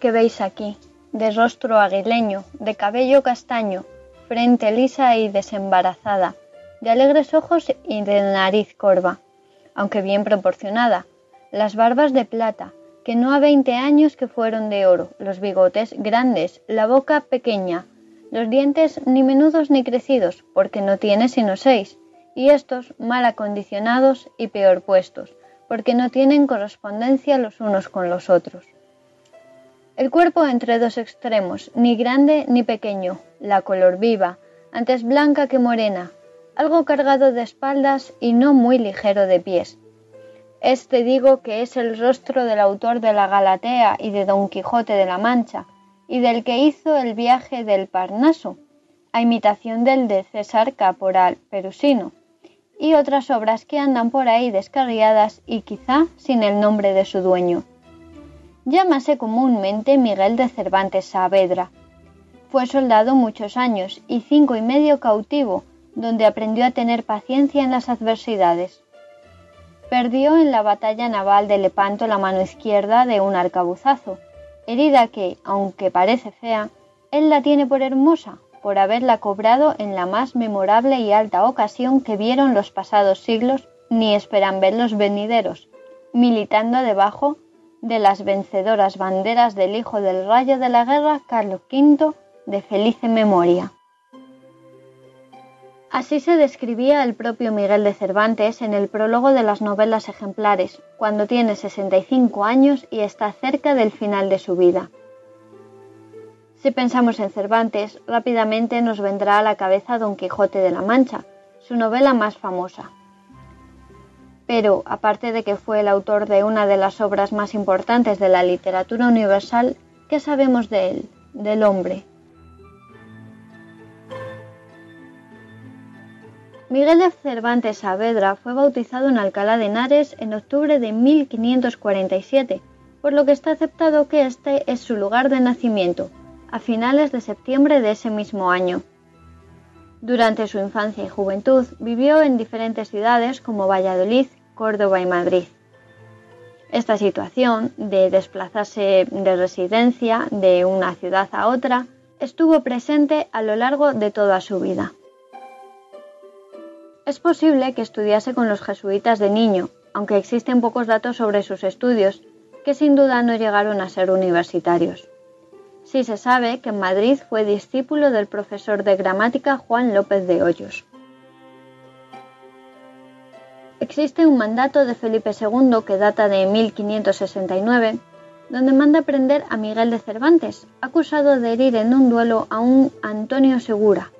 Que veis aquí, de rostro aguileño, de cabello castaño, frente lisa y desembarazada, de alegres ojos y de nariz corva, aunque bien proporcionada, las barbas de plata, que no a veinte años que fueron de oro, los bigotes grandes, la boca pequeña, los dientes ni menudos ni crecidos, porque no tiene sino seis, y estos mal acondicionados y peor puestos, porque no tienen correspondencia los unos con los otros. El cuerpo entre dos extremos, ni grande ni pequeño, la color viva, antes blanca que morena, algo cargado de espaldas y no muy ligero de pies. Este digo que es el rostro del autor de la Galatea y de Don Quijote de la Mancha, y del que hizo el viaje del Parnaso, a imitación del de César Caporal Perusino, y otras obras que andan por ahí descarriadas y quizá sin el nombre de su dueño. Llámase comúnmente Miguel de Cervantes Saavedra. Fue soldado muchos años y cinco y medio cautivo, donde aprendió a tener paciencia en las adversidades. Perdió en la batalla naval de Lepanto la mano izquierda de un arcabuzazo, herida que, aunque parece fea, él la tiene por hermosa, por haberla cobrado en la más memorable y alta ocasión que vieron los pasados siglos ni esperan ver los venideros, militando debajo de las vencedoras banderas del hijo del rayo de la guerra Carlos V de felice memoria. Así se describía el propio Miguel de Cervantes en el prólogo de las novelas ejemplares, cuando tiene 65 años y está cerca del final de su vida. Si pensamos en Cervantes, rápidamente nos vendrá a la cabeza Don Quijote de la Mancha, su novela más famosa, pero aparte de que fue el autor de una de las obras más importantes de la literatura universal, ¿qué sabemos de él, del hombre? Miguel de Cervantes Saavedra fue bautizado en Alcalá de Henares en octubre de 1547, por lo que está aceptado que este es su lugar de nacimiento, a finales de septiembre de ese mismo año. Durante su infancia y juventud vivió en diferentes ciudades como Valladolid, Córdoba y Madrid. Esta situación de desplazarse de residencia de una ciudad a otra estuvo presente a lo largo de toda su vida. Es posible que estudiase con los jesuitas de niño, aunque existen pocos datos sobre sus estudios, que sin duda no llegaron a ser universitarios. Sí se sabe que en Madrid fue discípulo del profesor de gramática Juan López de Hoyos. Existe un mandato de Felipe II que data de 1569, donde manda prender a Miguel de Cervantes, acusado de herir en un duelo a un Antonio Segura.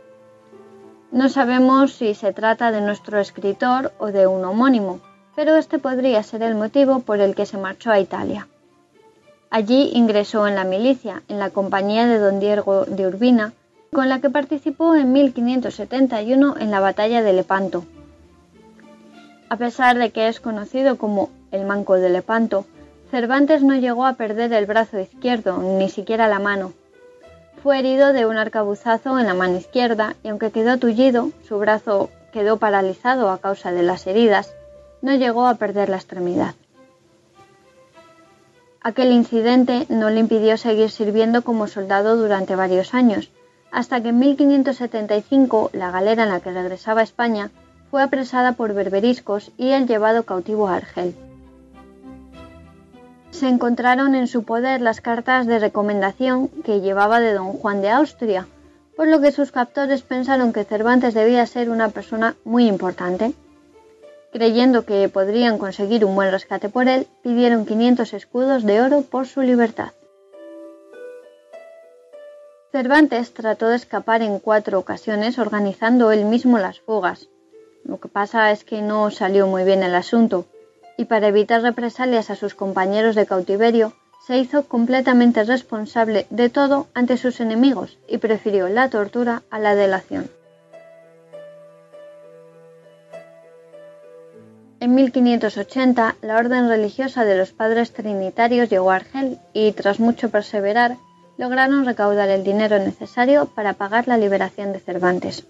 No sabemos si se trata de nuestro escritor o de un homónimo, pero este podría ser el motivo por el que se marchó a Italia. Allí ingresó en la milicia, en la compañía de don Diego de Urbina, con la que participó en 1571 en la batalla de Lepanto. A pesar de que es conocido como el Manco de Lepanto, Cervantes no llegó a perder el brazo izquierdo, ni siquiera la mano. Fue herido de un arcabuzazo en la mano izquierda y aunque quedó tullido, su brazo quedó paralizado a causa de las heridas, no llegó a perder la extremidad. Aquel incidente no le impidió seguir sirviendo como soldado durante varios años, hasta que en 1575 la galera en la que regresaba a España fue apresada por berberiscos y el llevado cautivo a Argel. Se encontraron en su poder las cartas de recomendación que llevaba de don Juan de Austria, por lo que sus captores pensaron que Cervantes debía ser una persona muy importante. Creyendo que podrían conseguir un buen rescate por él, pidieron 500 escudos de oro por su libertad. Cervantes trató de escapar en cuatro ocasiones organizando él mismo las fugas, lo que pasa es que no salió muy bien el asunto, y para evitar represalias a sus compañeros de cautiverio, se hizo completamente responsable de todo ante sus enemigos y prefirió la tortura a la delación. En 1580, la orden religiosa de los padres trinitarios llegó a Argel y, tras mucho perseverar, lograron recaudar el dinero necesario para pagar la liberación de Cervantes.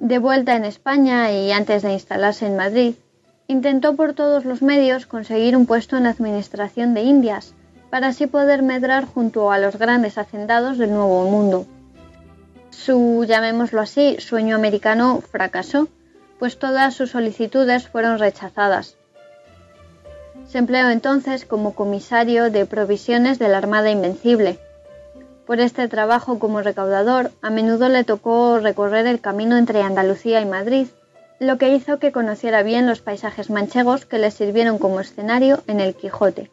De vuelta en España y antes de instalarse en Madrid, intentó por todos los medios conseguir un puesto en la Administración de Indias, para así poder medrar junto a los grandes hacendados del Nuevo Mundo. Su, llamémoslo así, sueño americano fracasó, pues todas sus solicitudes fueron rechazadas. Se empleó entonces como comisario de provisiones de la Armada Invencible. Por este trabajo como recaudador, a menudo le tocó recorrer el camino entre Andalucía y Madrid, lo que hizo que conociera bien los paisajes manchegos que le sirvieron como escenario en el Quijote.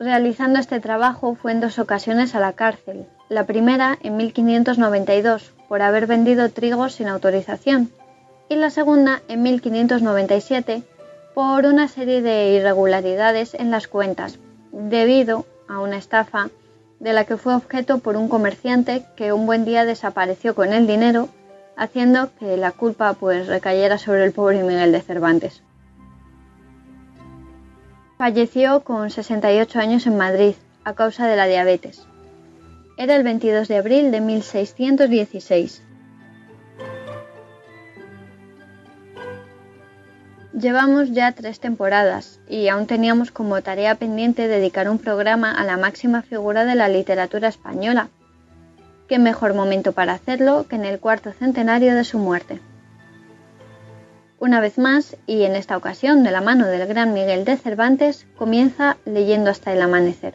Realizando este trabajo fue en dos ocasiones a la cárcel, la primera en 1592 por haber vendido trigo sin autorización y la segunda en 1597 por una serie de irregularidades en las cuentas debido a una estafa de la que fue objeto por un comerciante que un buen día desapareció con el dinero haciendo que la culpa pues recayera sobre el pobre Miguel de Cervantes. Falleció con 68 años en Madrid a causa de la diabetes. Era el 22 de abril de 1616. Llevamos ya tres temporadas y aún teníamos como tarea pendiente dedicar un programa a la máxima figura de la literatura española. ¿Qué mejor momento para hacerlo que en el cuarto centenario de su muerte? Una vez más, y en esta ocasión de la mano del gran Miguel de Cervantes, comienza leyendo hasta el amanecer.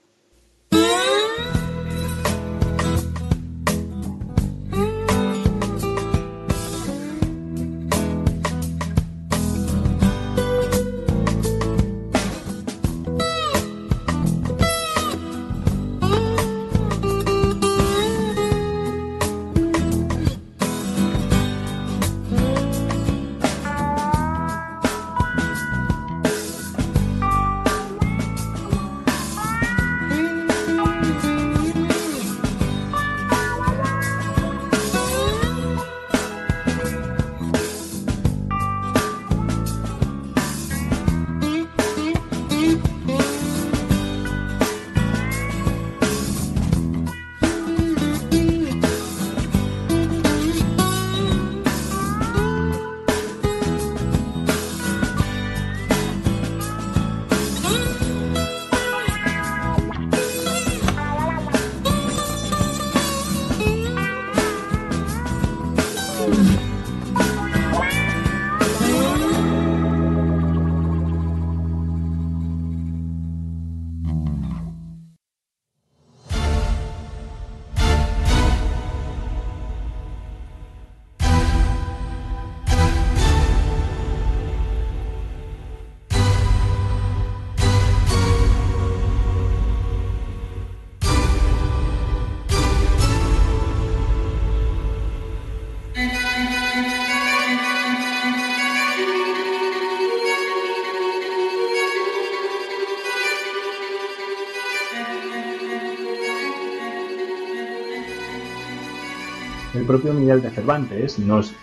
El propio Miguel de Cervantes nos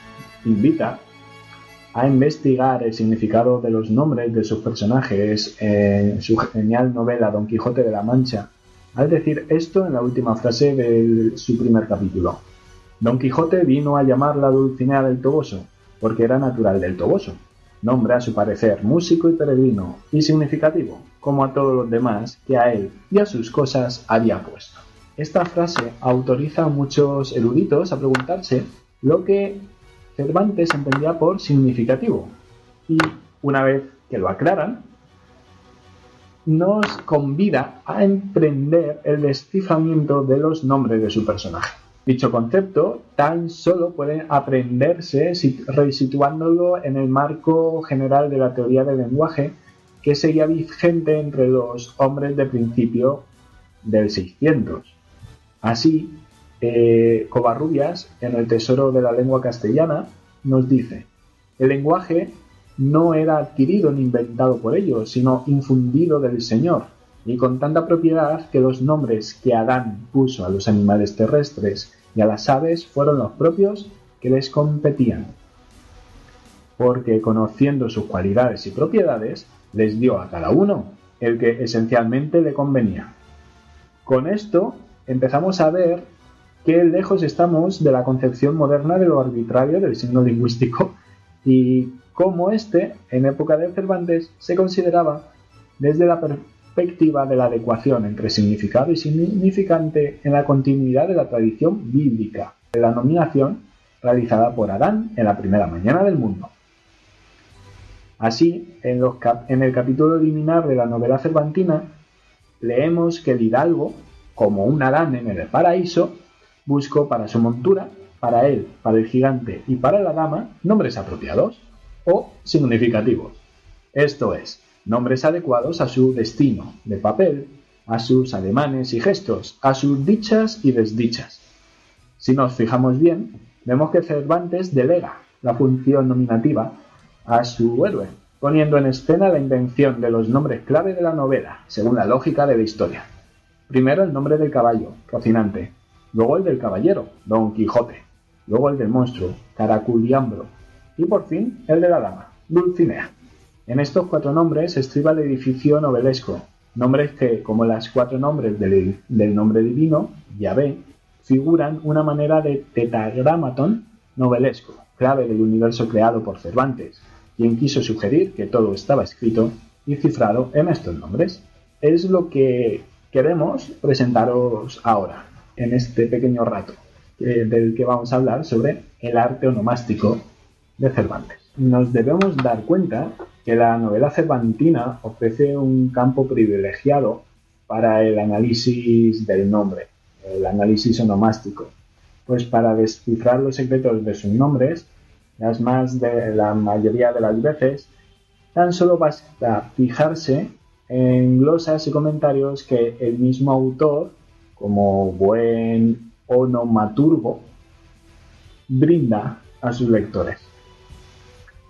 invita a investigar el significado de los nombres de sus personajes en su genial novela Don Quijote de la Mancha, al decir esto en la última frase de su primer capítulo. Don Quijote vino a llamarla Dulcinea del Toboso, porque era natural del Toboso, nombre a su parecer músico y peregrino y significativo, como a todos los demás que a él y a sus cosas había puesto. Esta frase autoriza a muchos eruditos a preguntarse lo que Cervantes entendía por significativo. Y una vez que lo aclaran, nos convida a emprender el desciframiento de los nombres de su personaje. Dicho concepto tan solo puede aprenderse resituándolo en el marco general de la teoría del lenguaje que seguía vigente entre los hombres de principio del 600. Así, eh, Covarrubias, en el Tesoro de la Lengua Castellana, nos dice, el lenguaje no era adquirido ni inventado por ellos, sino infundido del Señor. y con tanta propiedad que los nombres que Adán puso a los animales terrestres y a las aves fueron los propios que les competían. Porque conociendo sus cualidades y propiedades, les dio a cada uno el que esencialmente le convenía. Con esto empezamos a ver qué lejos estamos de la concepción moderna de lo arbitrario del signo lingüístico y cómo éste, en época de Cervantes, se consideraba desde la perspectiva de la adecuación entre significado y significante en la continuidad de la tradición bíblica, de la nominación realizada por Adán en la primera mañana del mundo. Así, en, en el capítulo liminar de la novela cervantina, leemos que el hidalgo, como un Adán en el paraíso, buscó para su montura, para él, para el gigante y para la dama, nombres apropiados o significativos. Esto es, nombres adecuados a su destino de papel, a sus ademanes y gestos, a sus dichas y desdichas. Si nos fijamos bien, vemos que Cervantes delega la función nominativa a su héroe, poniendo en escena la invención de los nombres clave de la novela, según la lógica de la historia. Primero el nombre del caballo, Rocinante, luego el del caballero, Don Quijote, luego el del monstruo, Caraculiambro, y por fin el de la dama, Dulcinea. En estos cuatro nombres estriba el edificio novelesco, nombres que, como las cuatro nombres del, nombre divino, Yahvé, figuran una manera de tetragramatón novelesco, clave del universo creado por Cervantes, quien quiso sugerir que todo estaba escrito y cifrado en estos nombres. Es lo que queremos presentaros ahora, en este pequeño rato, eh, del que vamos a hablar sobre el arte onomástico de Cervantes. Nos debemos dar cuenta que la novela cervantina ofrece un campo privilegiado para el análisis del nombre, el análisis onomástico, pues para descifrar los secretos de sus nombres las más de la mayoría de las veces, tan solo basta fijarse en glosas y comentarios que el mismo autor, como buen onomaturgo, brinda a sus lectores.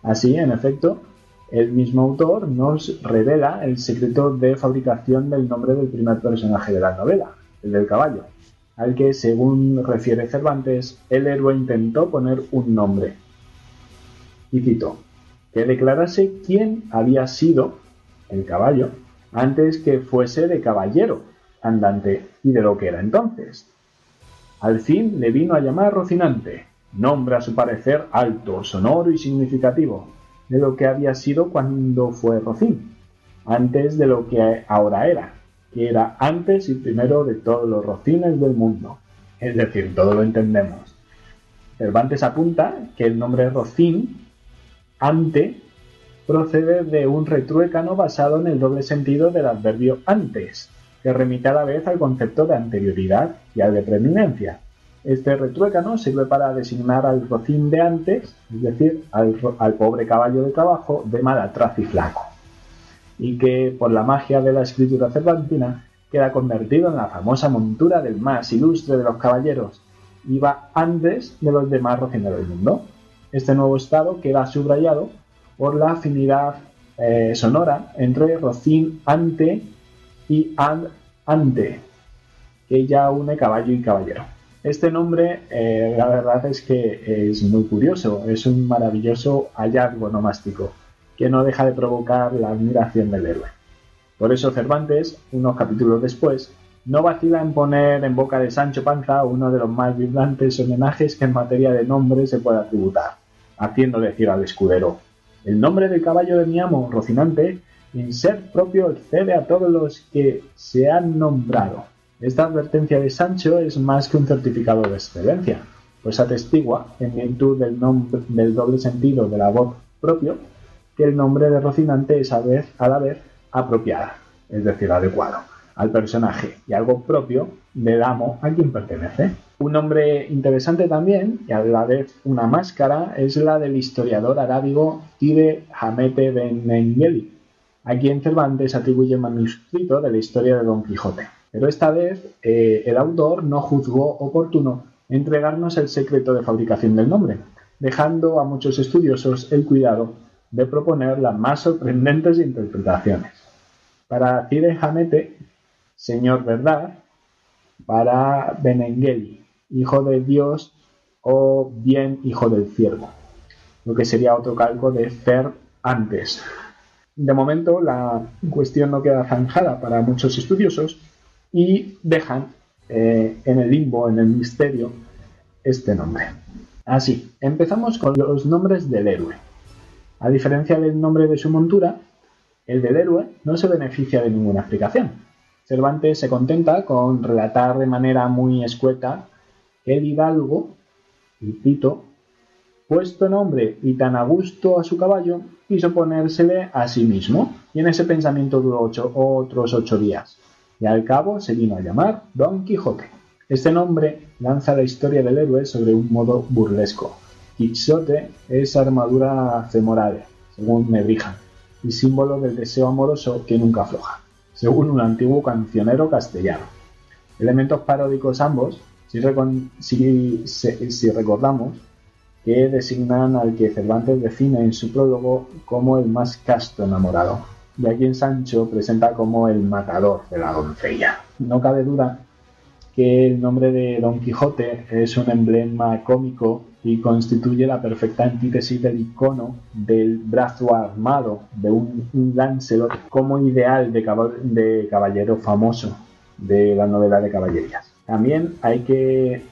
Así, en efecto, el mismo autor nos revela el secreto de fabricación del nombre del primer personaje de la novela, el del caballo, al que, según refiere Cervantes, el héroe intentó poner un nombre, y citó, que declarase quién había sido el caballo antes que fuese de caballero andante y de lo que era entonces. Al fin le vino a llamar Rocinante, nombre a su parecer alto, sonoro y significativo, de lo que había sido cuando fue Rocín, antes de lo que ahora era, que era antes y primero de todos los rocines del mundo. Es decir, todo lo entendemos. Cervantes apunta que el nombre Rocín ante procede de un retruécano basado en el doble sentido del adverbio antes, que remite a la vez al concepto de anterioridad y al de preeminencia. Este retruécano sirve para designar al rocín de antes, es decir, al, pobre caballo de trabajo de mal atrás y flaco, y que por la magia de la escritura cervantina queda convertido en la famosa montura del más ilustre de los caballeros, y va antes de los demás rocineros del mundo. Este nuevo estado queda subrayado por la afinidad eh, sonora entre rocín ante y and ante, que ya une caballo y caballero. Este nombre, eh, la verdad es que es muy curioso, es un maravilloso hallazgo nomástico, que no deja de provocar la admiración del héroe. Por eso Cervantes, unos capítulos después, no vacila en poner en boca de Sancho Panza uno de los más vibrantes homenajes que en materia de nombre se puede tributar, haciendo decir al escudero, el nombre del caballo de mi amo, Rocinante, en ser propio excede a todos los que se han nombrado. Esta advertencia de Sancho es más que un certificado de excelencia, pues atestigua, en virtud del, nombre, del doble sentido de la voz propio, que el nombre de Rocinante es a, vez, a la vez apropiada, es decir, adecuado al personaje y algo propio del amo a quien pertenece. Un nombre interesante también, y a la vez una máscara, es la del historiador arábigo Tide Hamete Ben Mengeli, a quien Cervantes atribuye el manuscrito de la historia de Don Quijote. Pero esta vez eh, el autor no juzgó oportuno entregarnos el secreto de fabricación del nombre, dejando a muchos estudiosos el cuidado de proponer las más sorprendentes interpretaciones. Para Cide Hamete señor verdad, para Benengeli, hijo de Dios o bien hijo del ciervo, lo que sería otro calco de Fer antes. De momento la cuestión no queda zanjada para muchos estudiosos y dejan eh, en el limbo, en el misterio, este nombre. Así, empezamos con los nombres del héroe. A diferencia del nombre de su montura, el del héroe no se beneficia de ninguna explicación. Cervantes se contenta con relatar de manera muy escueta que el hidalgo, y cito, puesto nombre y tan a gusto a su caballo, quiso ponérsele a sí mismo, y en ese pensamiento duró otros ocho días, y al cabo se vino a llamar Don Quijote. Este nombre lanza la historia del héroe sobre un modo burlesco. Quijote es armadura femoral, según Nebrija, y símbolo del deseo amoroso que nunca afloja, según un antiguo cancionero castellano. Elementos paródicos ambos, si recordamos, que designan al que Cervantes define en su prólogo como el más casto enamorado, y a quien Sancho presenta como el matador de la doncella. No cabe duda que el nombre de Don Quijote es un emblema cómico y constituye la perfecta antítesis del icono del brazo armado de un, Lancelot como ideal de caballero famoso de la novela de caballerías. También hay que,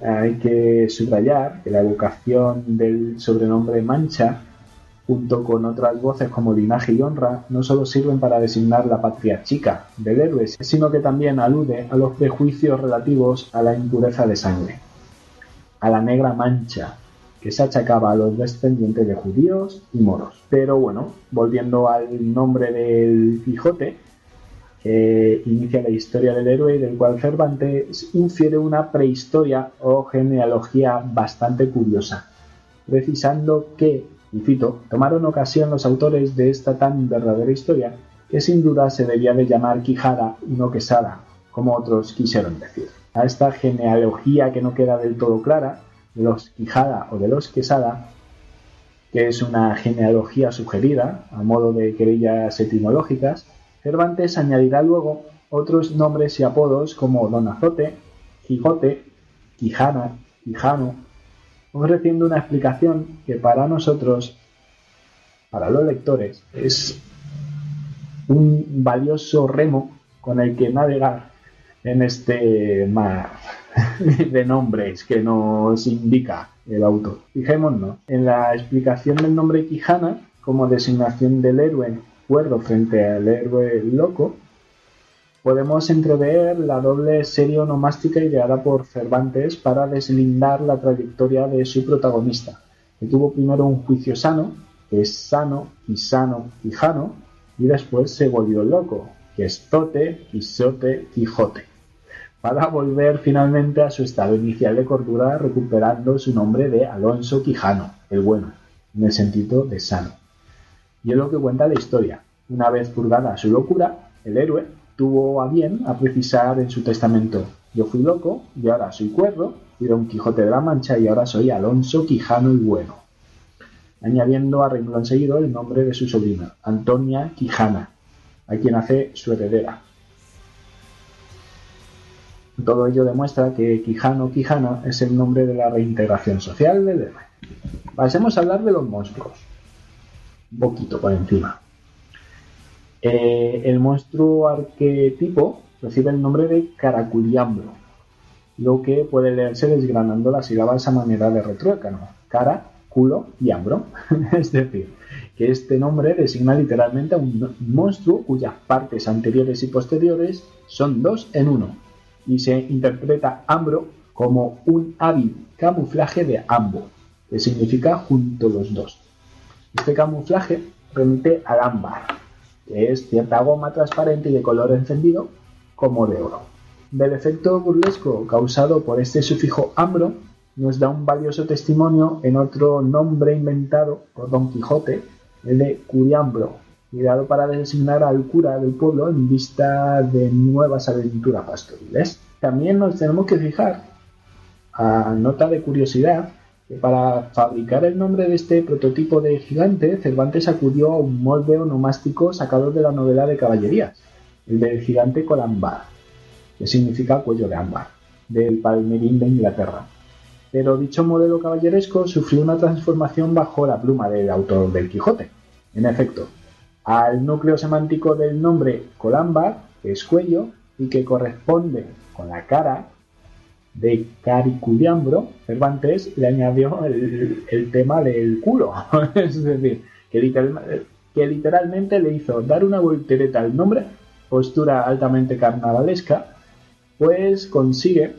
hay que subrayar que la evocación del sobrenombre Mancha, junto con otras voces como linaje y honra, no solo sirven para designar la patria chica del héroe, sino que también alude a los prejuicios relativos a la impureza de sangre, a la negra mancha, que se achacaba a los descendientes de judíos y moros. Pero bueno, volviendo al nombre del Quijote, inicia la historia del héroe del cual Cervantes infiere una prehistoria o genealogía bastante curiosa, precisando que, y cito, tomaron ocasión los autores de esta tan verdadera historia que sin duda se debía de llamar Quijada y no Quesada, como otros quisieron decir. A esta genealogía que no queda del todo clara, de los Quijada o de los Quesada, que es una genealogía sugerida a modo de querellas etimológicas, Cervantes añadirá luego otros nombres y apodos como Don Azote, Quijote, Quijana, Quijano, ofreciendo una explicación que para nosotros, para los lectores, es un valioso remo con el que navegar en este mar de nombres que nos indica el autor. Fijémonos en la explicación del nombre Quijana como designación del héroe cuerdo frente al héroe loco, podemos entrever la doble serie onomástica ideada por Cervantes para deslindar la trayectoria de su protagonista, que tuvo primero un juicio sano, que es sano, y sano, quijano, y después se volvió loco, que es tote, quisote, quijote, para volver finalmente a su estado inicial de cordura recuperando su nombre de Alonso Quijano, el bueno, en el sentido de sano. Y es lo que cuenta la historia. Una vez purgada su locura, el héroe tuvo a bien a precisar en su testamento, yo fui loco y ahora soy cuerdo, y Don Quijote de la Mancha y ahora soy Alonso Quijano y Bueno, añadiendo a renglón seguido el nombre de su sobrina, Antonia Quijana, a quien hace su heredera. Todo ello demuestra que Quijano Quijana es el nombre de la reintegración social del héroe. Pasemos a hablar de los monstruos un poquito por encima. Eh, el monstruo arquetipo recibe el nombre de Caraculiambro, lo que puede leerse desgranando las sílabas a manera de retruécano, cara, culo y ambro. es decir, que este nombre designa literalmente a un monstruo cuyas partes anteriores y posteriores son dos en uno, y se interpreta ambro como un hábil camuflaje de ambo, que significa junto los dos. Este camuflaje remite al ámbar, que es cierta goma transparente y de color encendido como de oro. Del efecto burlesco causado por este sufijo ambro nos da un valioso testimonio en otro nombre inventado por Don Quijote, el de Curiambro, ideado para designar al cura del pueblo en vista de nuevas aventuras pastoriles. También nos tenemos que fijar, a nota de curiosidad, que para fabricar el nombre de este prototipo de gigante, Cervantes acudió a un molde onomástico sacado de la novela de caballerías, el del gigante Colambard, que significa cuello de ámbar, del palmerín de Inglaterra. Pero dicho modelo caballeresco sufrió una transformación bajo la pluma del autor del Quijote. En efecto, al núcleo semántico del nombre colámbar, que es cuello, y que corresponde con la cara de Caricudiambro, Cervantes le añadió el, tema del culo. es decir, que, que literalmente le hizo dar una voltereta al nombre, postura altamente carnavalesca, pues consigue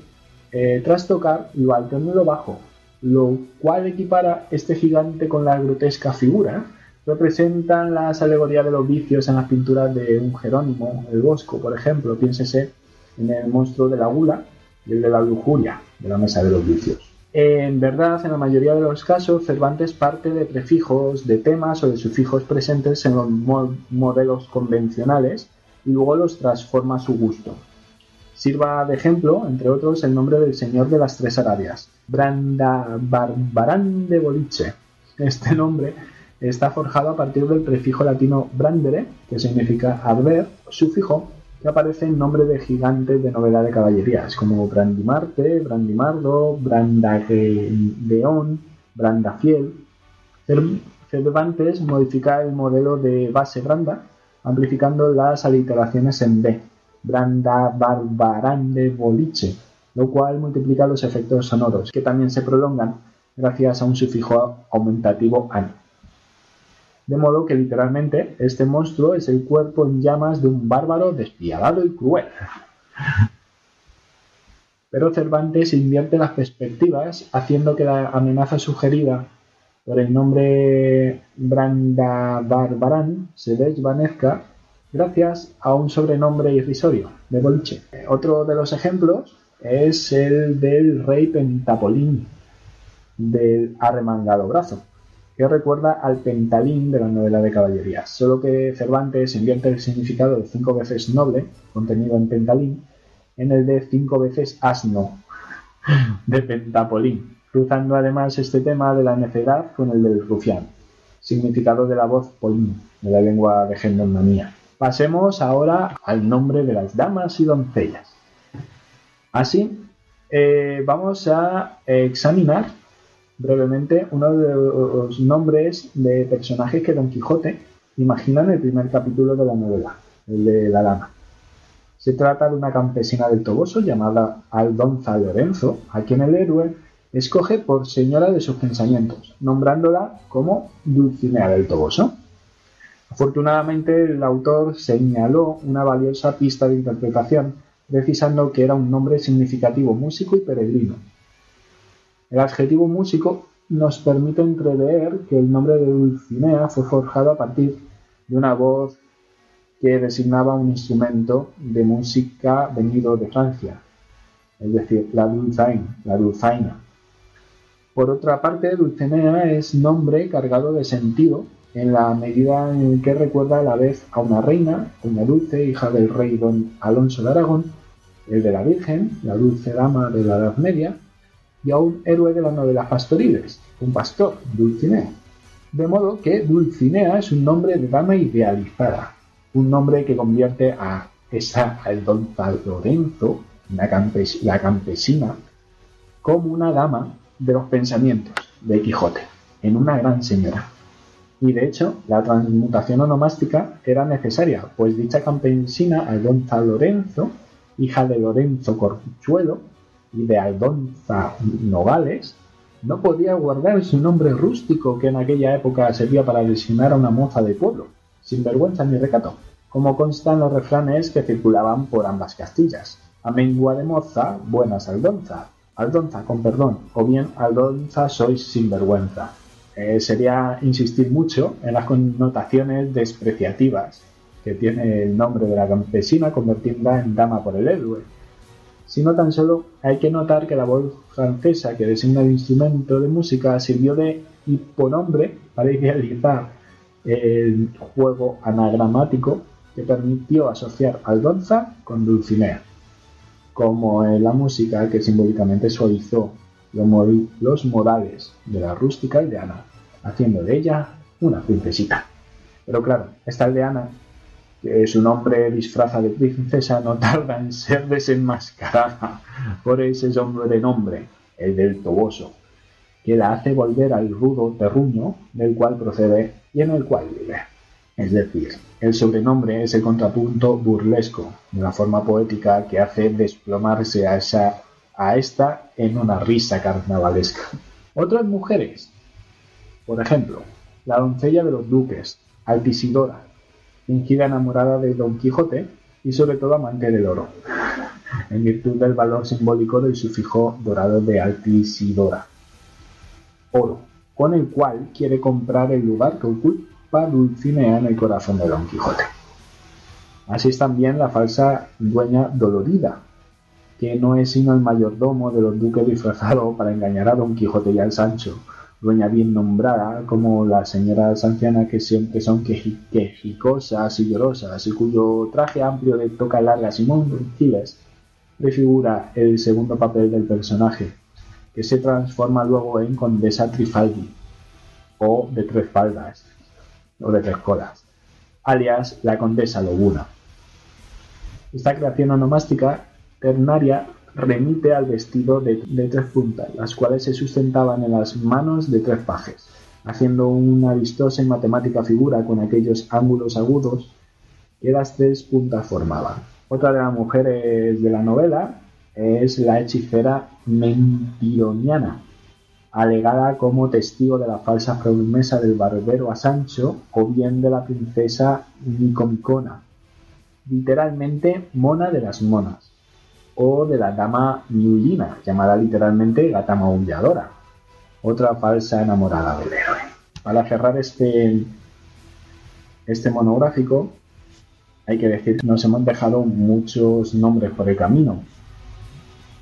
eh, trastocar lo alto en lo bajo, lo cual equipara este gigante con la grotesca figura. Representan las alegorías de los vicios en las pinturas de un Jerónimo, el Bosco, por ejemplo. Piénsese en el monstruo de la gula y el de la lujuria, de la mesa de los vicios. En verdad, en la mayoría de los casos, Cervantes parte de prefijos, de temas o de sufijos presentes en los modelos convencionales y luego los transforma a su gusto. Sirva de ejemplo, entre otros, el nombre del señor de las tres Arabias, Branda Barbarán de Boliche. Este nombre está forjado a partir del prefijo latino brandere, que significa arder, sufijo que aparece en nombre de gigantes de novela de caballerías, como Brandimarte, Brandimardo, Brandagedeón, Brandafiel. Cervantes modifica el modelo de base branda, amplificando las aliteraciones en B, Branda Barbarande Boliche, lo cual multiplica los efectos sonoros, que también se prolongan gracias a un sufijo aumentativo an. De modo que literalmente este monstruo es el cuerpo en llamas de un bárbaro despiadado y cruel. Pero Cervantes invierte las perspectivas, haciendo que la amenaza sugerida por el nombre Branda Barbarán se desvanezca gracias a un sobrenombre irrisorio de boliche. Otro de los ejemplos es el del rey Pentapolín del arremangado brazo, que recuerda al pentalín de la novela de caballerías, solo que Cervantes invierte el significado de cinco veces noble, contenido en pentalín, en el de cinco veces asno, de pentapolín, cruzando además este tema de la necedad con el del rufián, significado de la voz polín, de la lengua de gendarmería. Pasemos ahora al nombre de las damas y doncellas. Así, eh, vamos a examinar brevemente uno de los nombres de personajes que Don Quijote imagina en el primer capítulo de la novela, el de la dama. Se trata de una campesina del Toboso llamada Aldonza Lorenzo, a quien el héroe escoge por señora de sus pensamientos, nombrándola como Dulcinea del Toboso. Afortunadamente, el autor señaló una valiosa pista de interpretación, precisando que era un nombre significativo músico y peregrino. El adjetivo músico nos permite entrever que el nombre de Dulcinea fue forjado a partir de una voz que designaba un instrumento de música venido de Francia, es decir, la dulzaine, la dulzaina. Por otra parte, Dulcinea es nombre cargado de sentido en la medida en que recuerda a la vez a una reina, una dulce, hija del rey don Alonso de Aragón, el de la Virgen, la dulce dama de la Edad Media, y a un héroe de las novelas pastoriles, un pastor, Dulcinea. De modo que Dulcinea es un nombre de dama idealizada, un nombre que convierte a esa Aldonza Lorenzo, la campesina, como una dama de los pensamientos de Quijote, en una gran señora. Y de hecho, la transmutación onomástica era necesaria, pues dicha campesina, Aldonza Lorenzo, hija de Lorenzo Corchuelo y de Aldonza Nogales, no podía guardar su nombre rústico que en aquella época servía para designar a una moza de pueblo, sin vergüenza ni recato, como constan los refranes que circulaban por ambas Castillas. A mengua de moza, buenas Aldonza, Aldonza con perdón, o bien Aldonza sois sin vergüenza. Eh, sería insistir mucho en las connotaciones despreciativas que tiene el nombre de la campesina convirtiéndola en dama por el héroe. Sino tan solo hay que notar que la voz francesa que designa el instrumento de música sirvió de hiponombre para idealizar el juego anagramático que permitió asociar Aldonza con Dulcinea, como la música que simbólicamente suavizó los modales de la rústica aldeana, haciendo de ella una princesita. Pero claro, esta aldeana que su nombre disfraza de princesa no tarda en ser desenmascarada por ese nombre, el del Toboso, que la hace volver al rudo terruño del cual procede y en el cual vive. Es decir, el sobrenombre es el contrapunto burlesco la forma poética que hace desplomarse a, esa, a esta en una risa carnavalesca. Otras mujeres, por ejemplo, la doncella de los duques, Altisidora, fingida enamorada de Don Quijote y sobre todo amante del oro, en virtud del valor simbólico del sufijo dorado de Altisidora, oro, con el cual quiere comprar el lugar que ocupa Dulcinea en el corazón de Don Quijote. Así es también la falsa dueña dolorida, que no es sino el mayordomo de los duques disfrazado para engañar a Don Quijote y al Sancho, dueña bien nombrada, como las señoras ancianas que siempre son quejicosas y llorosas, y cuyo traje amplio de toca largas y montiles prefigura el segundo papel del personaje, que se transforma luego en Condesa Trifaldi, o de tres faldas, o de tres colas, alias la Condesa Lobuna. Esta creación onomástica ternaria remite al vestido de, tres puntas, las cuales se sustentaban en las manos de tres pajes, haciendo una vistosa y matemática figura con aquellos ángulos agudos que las tres puntas formaban. Otra de las mujeres de la novela es la hechicera mentironiana, alegada como testigo de la falsa promesa del barbero a Sancho o bien de la princesa Nicomicona, literalmente mona de las monas o de la dama Miulina, llamada literalmente dama maulladora, otra falsa enamorada del héroe. Para cerrar este, este monográfico, hay que decir que nos hemos dejado muchos nombres por el camino.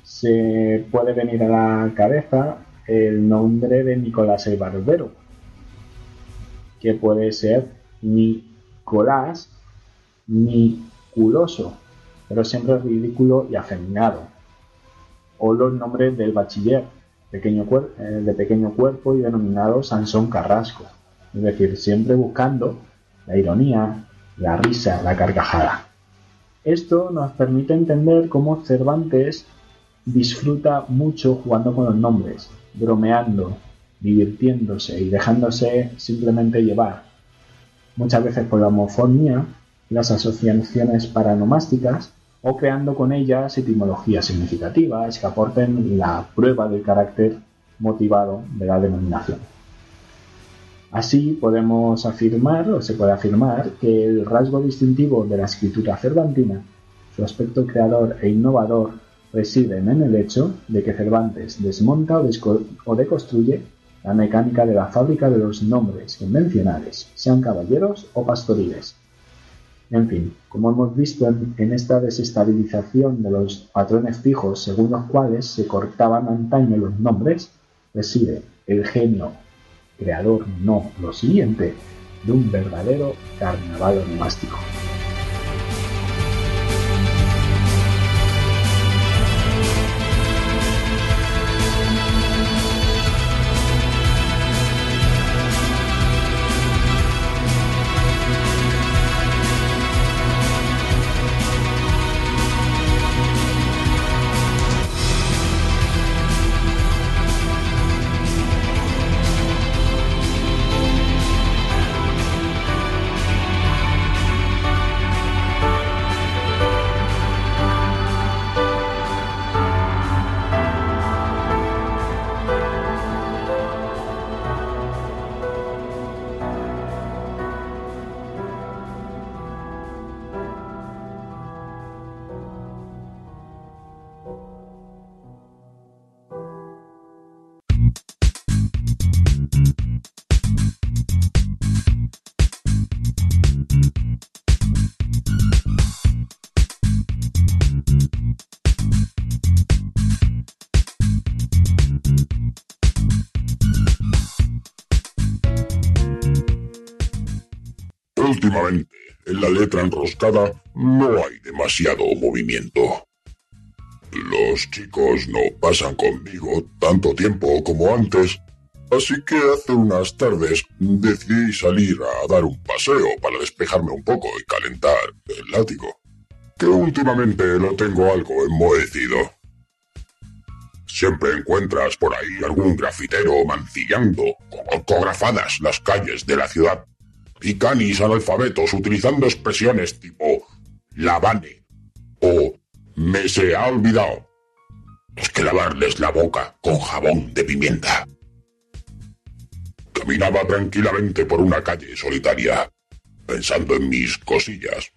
Se puede venir a la cabeza el nombre de Nicolás el Barbero, que puede ser Nicolás Niculoso, pero siempre ridículo y afeminado. O los nombres del bachiller, eh, de pequeño cuerpo y denominado Sansón Carrasco, es decir, siempre buscando la ironía, la risa, la carcajada. Esto nos permite entender cómo Cervantes disfruta mucho jugando con los nombres, bromeando, divirtiéndose y dejándose simplemente llevar, muchas veces por la homofonía las asociaciones paranomásticas o creando con ellas etimologías significativas que aporten la prueba del carácter motivado de la denominación. Así podemos afirmar, o se puede afirmar, que el rasgo distintivo de la escritura cervantina, su aspecto creador e innovador, residen en el hecho de que Cervantes desmonta o, deconstruye la mecánica de la fábrica de los nombres convencionales, sean caballeros o pastoriles, en fin, como hemos visto en, esta desestabilización de los patrones fijos según los cuales se cortaban antaño los nombres, reside el genio creador no lo siguiente de un verdadero carnaval onomástico. Últimamente, en la letra enroscada no hay demasiado movimiento. Los chicos no pasan conmigo tanto tiempo como antes Así que hace unas tardes decidí salir a dar un paseo para despejarme un poco y calentar el látigo, que últimamente lo tengo algo enmohecido. Siempre encuentras por ahí algún grafitero mancillando con autografadas las calles de la ciudad y canis analfabetos utilizando expresiones tipo lavane o me se ha olvidado. Es que lavarles la boca con jabón de pimienta. Caminaba tranquilamente por una calle solitaria, pensando en mis cosillas,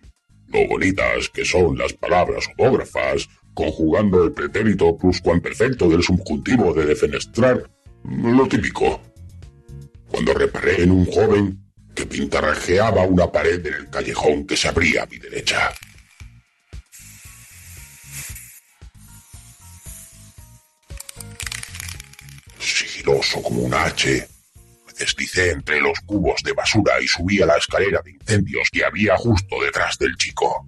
lo bonitas que son las palabras homógrafas, conjugando el pretérito pluscuamperfecto del subjuntivo de defenestrar, lo típico. Cuando reparé en un joven que pintarrajeaba una pared en el callejón que se abría a mi derecha. Sigiloso como un H, me deslicé entre los cubos de basura y subí a la escalera de incendios que había justo detrás del chico.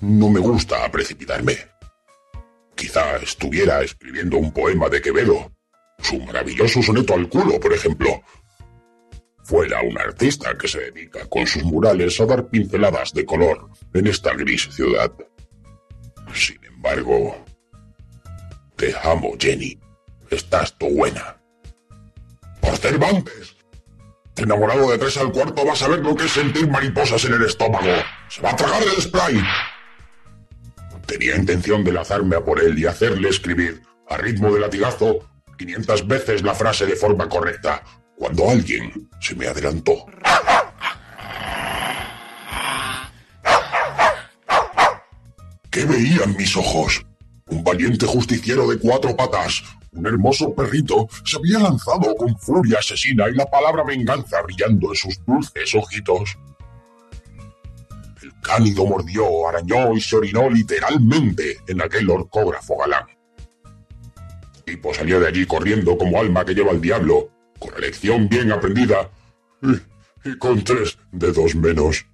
No me gusta precipitarme. Quizá estuviera escribiendo un poema de Quevedo, su maravilloso soneto al culo, por ejemplo, fuera un artista que se dedica con sus murales a dar pinceladas de color en esta gris ciudad. Sin embargo, te amo, Jenny. Estás tú buena. ¡Por Cervantes! Enamorado de tres al cuarto vas a ver lo que es sentir mariposas en el estómago. ¡Se va a tragar el spray! Tenía intención de lanzarme a por él y hacerle escribir, a ritmo de latigazo, 500 veces la frase de forma correcta, cuando alguien se me adelantó. ¿Qué veían mis ojos? Un valiente justiciero de cuatro patas, un hermoso perrito, se había lanzado con furia asesina y la palabra venganza brillando en sus dulces ojitos. El cánido mordió, arañó y se orinó literalmente en aquel orcógrafo galán. Tipo salió de allí corriendo como alma que lleva al diablo, con la lección bien aprendida y, con tres dedos menos.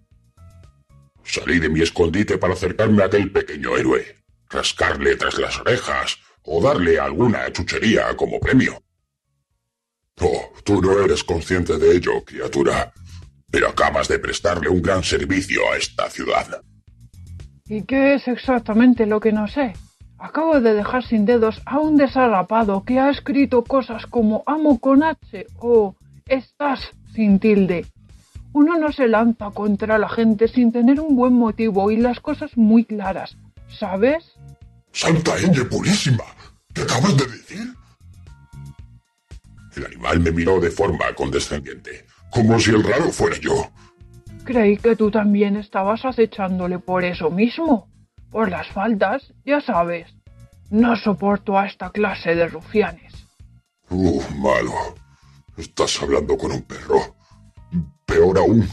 Salí de mi escondite para acercarme a aquel pequeño héroe, rascarle tras las orejas o darle alguna chuchería como premio. Oh, tú no eres consciente de ello, criatura, pero acabas de prestarle un gran servicio a esta ciudad. ¿Y qué es exactamente lo que no sé? Acabo de dejar sin dedos a un desarrapado que ha escrito cosas como amo con H o estás sin tilde. Uno no se lanza contra la gente sin tener un buen motivo y las cosas muy claras, ¿sabes? ¡Santa Enge purísima! ¿Qué acabas de decir? El animal me miró de forma condescendiente, como si el raro fuera yo. Creí que tú también estabas acechándole por eso mismo. Por las faltas, ya sabes. No soporto a esta clase de rufianes. Uh, malo. Estás hablando con un perro. Peor aún,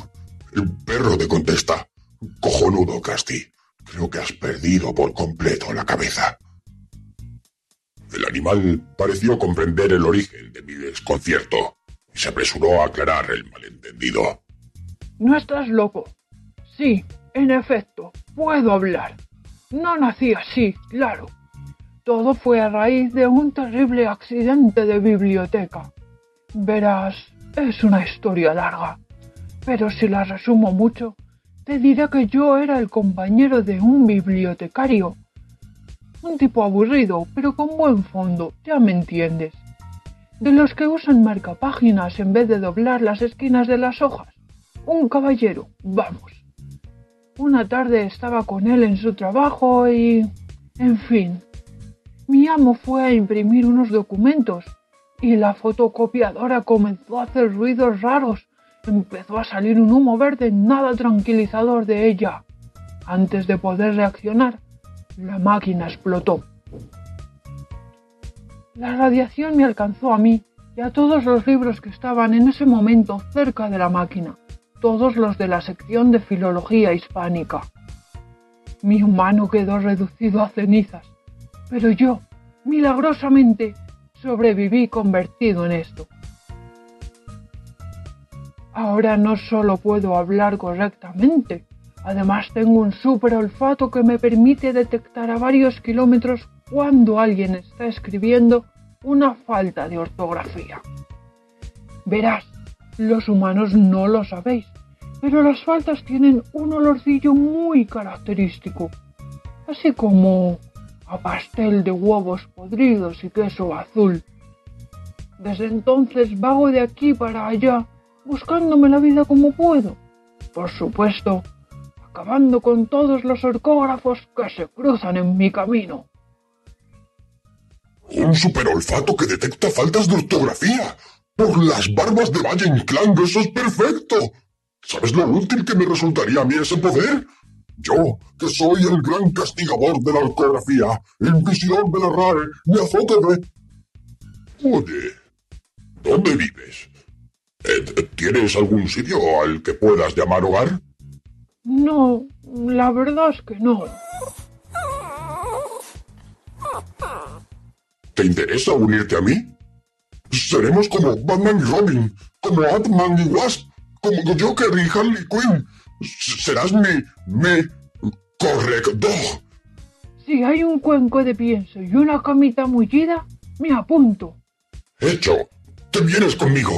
el perro te contesta. Cojonudo, Casti. Creo que has perdido por completo la cabeza. El animal pareció comprender el origen de mi desconcierto y se apresuró a aclarar el malentendido. No estás loco. Sí, en efecto, puedo hablar. No nací así, claro. Todo fue a raíz de un terrible accidente de biblioteca. Verás, es una historia larga, pero si la resumo mucho, te diré que yo era el compañero de un bibliotecario. Un tipo aburrido, pero con buen fondo, ya me entiendes. De los que usan marcapáginas en vez de doblar las esquinas de las hojas. Un caballero, vamos. Una tarde estaba con él en su trabajo y... En fin, mi amo fue a imprimir unos documentos y la fotocopiadora comenzó a hacer ruidos raros. Empezó a salir un humo verde nada tranquilizador de ella. Antes de poder reaccionar, la máquina explotó. La radiación me alcanzó a mí y a todos los libros que estaban en ese momento cerca de la máquina todos los de la sección de Filología Hispánica. Mi humano quedó reducido a cenizas, pero yo, milagrosamente, sobreviví convertido en esto. Ahora no solo puedo hablar correctamente, además tengo un super olfato que me permite detectar a varios kilómetros cuando alguien está escribiendo una falta de ortografía. Verás, los humanos no lo sabéis, pero las faltas tienen un olorcillo muy característico, así como a pastel de huevos podridos y queso azul. Desde entonces vago de aquí para allá, buscándome la vida como puedo. Por supuesto, acabando con todos los orcógrafos que se cruzan en mi camino. Un superolfato que detecta faltas de ortografía. Por las barbas de Valle Clan, eso es perfecto. ¿Sabes lo útil que me resultaría a mí ese poder? Yo, que soy el gran castigador de la ortografía, el inquisidor de la RAE, me de... Oye, ¿dónde vives? Eh, ¿Tienes algún sitio al que puedas llamar hogar? No, la verdad es que no. ¿Te interesa unirte a mí? Seremos como Batman y Robin, como Batman y Wasp, como Joker y Harley Quinn. Serás mi... mi... correcto. Si hay un cuenco de pienso y una camita mullida, me apunto. Hecho. Te vienes conmigo.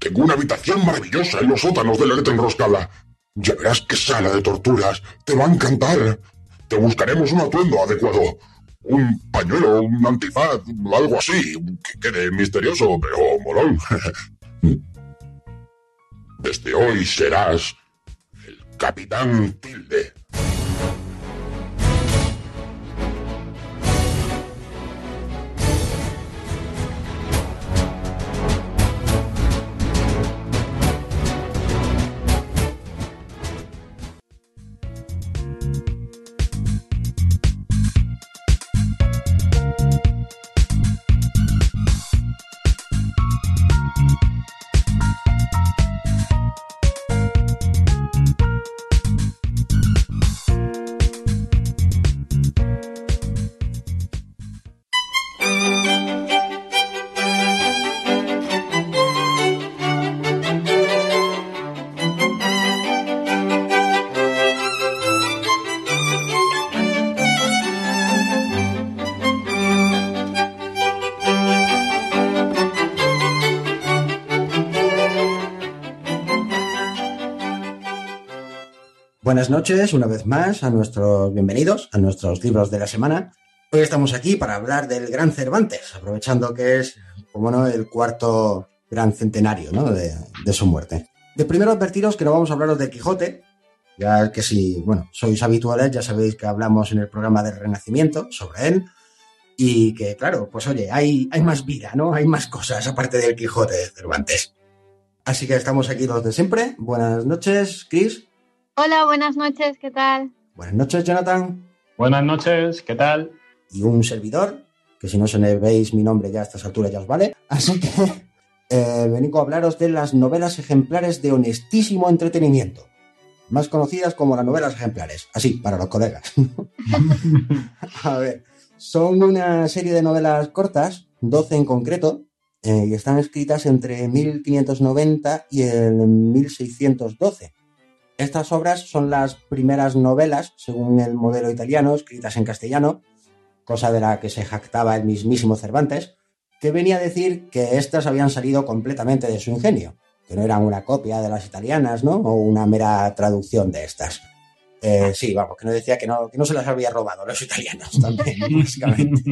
Tengo una habitación maravillosa en los sótanos de la letra enroscada. Ya verás qué sala de torturas. Te va a encantar. Te buscaremos un atuendo adecuado un pañuelo, un antifaz, algo así, que quede misterioso, pero molón. Desde hoy serás el Capitán Tilde. Buenas noches, una vez más, a nuestros bienvenidos, a nuestros libros de la semana. Hoy estamos aquí para hablar del Gran Cervantes, aprovechando que es, como no, el cuarto gran centenario de, su muerte. De primero advertiros que no vamos a hablaros de Quijote, ya que si, bueno, sois habituales, ya sabéis que hablamos en el programa del Renacimiento sobre él, y que, claro, pues oye, hay, hay más vida, ¿no? Hay más cosas aparte del Quijote de Cervantes. Así que estamos aquí los de siempre. Buenas noches, Chris. Hola, buenas noches, ¿qué tal? Buenas noches, Jonathan. Buenas noches, ¿qué tal? Y un servidor, que si no se me veis mi nombre ya a estas alturas ya os vale. Así que eh, vengo a hablaros de las novelas ejemplares de honestísimo entretenimiento, más conocidas como las novelas ejemplares, así, para los colegas. a ver, son una serie de novelas cortas, 12 en concreto, eh, y están escritas entre 1590 y el 1612 estas obras son las primeras novelas, según el modelo italiano, escritas en castellano, cosa de la que se jactaba el mismísimo Cervantes, que venía a decir que éstas habían salido completamente de su ingenio, que no eran una copia de las italianas, ¿no? O una mera traducción de estas. Eh, sí, vamos, que no decía que no, que no se las había robado los italianos también, básicamente.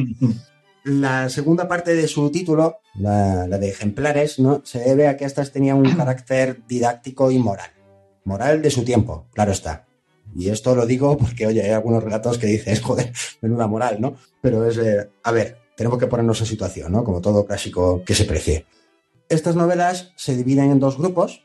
La segunda parte de su título, la, la de ejemplares, ¿no? se debe a que estas tenían un carácter didáctico y moral moral de su tiempo, claro está. Y esto lo digo porque, oye, hay algunos relatos que dices, joder, menuda moral, ¿no? Pero es, eh, a ver, tenemos que ponernos en situación, ¿no? Como todo clásico que se precie. Estas novelas se dividen en dos grupos.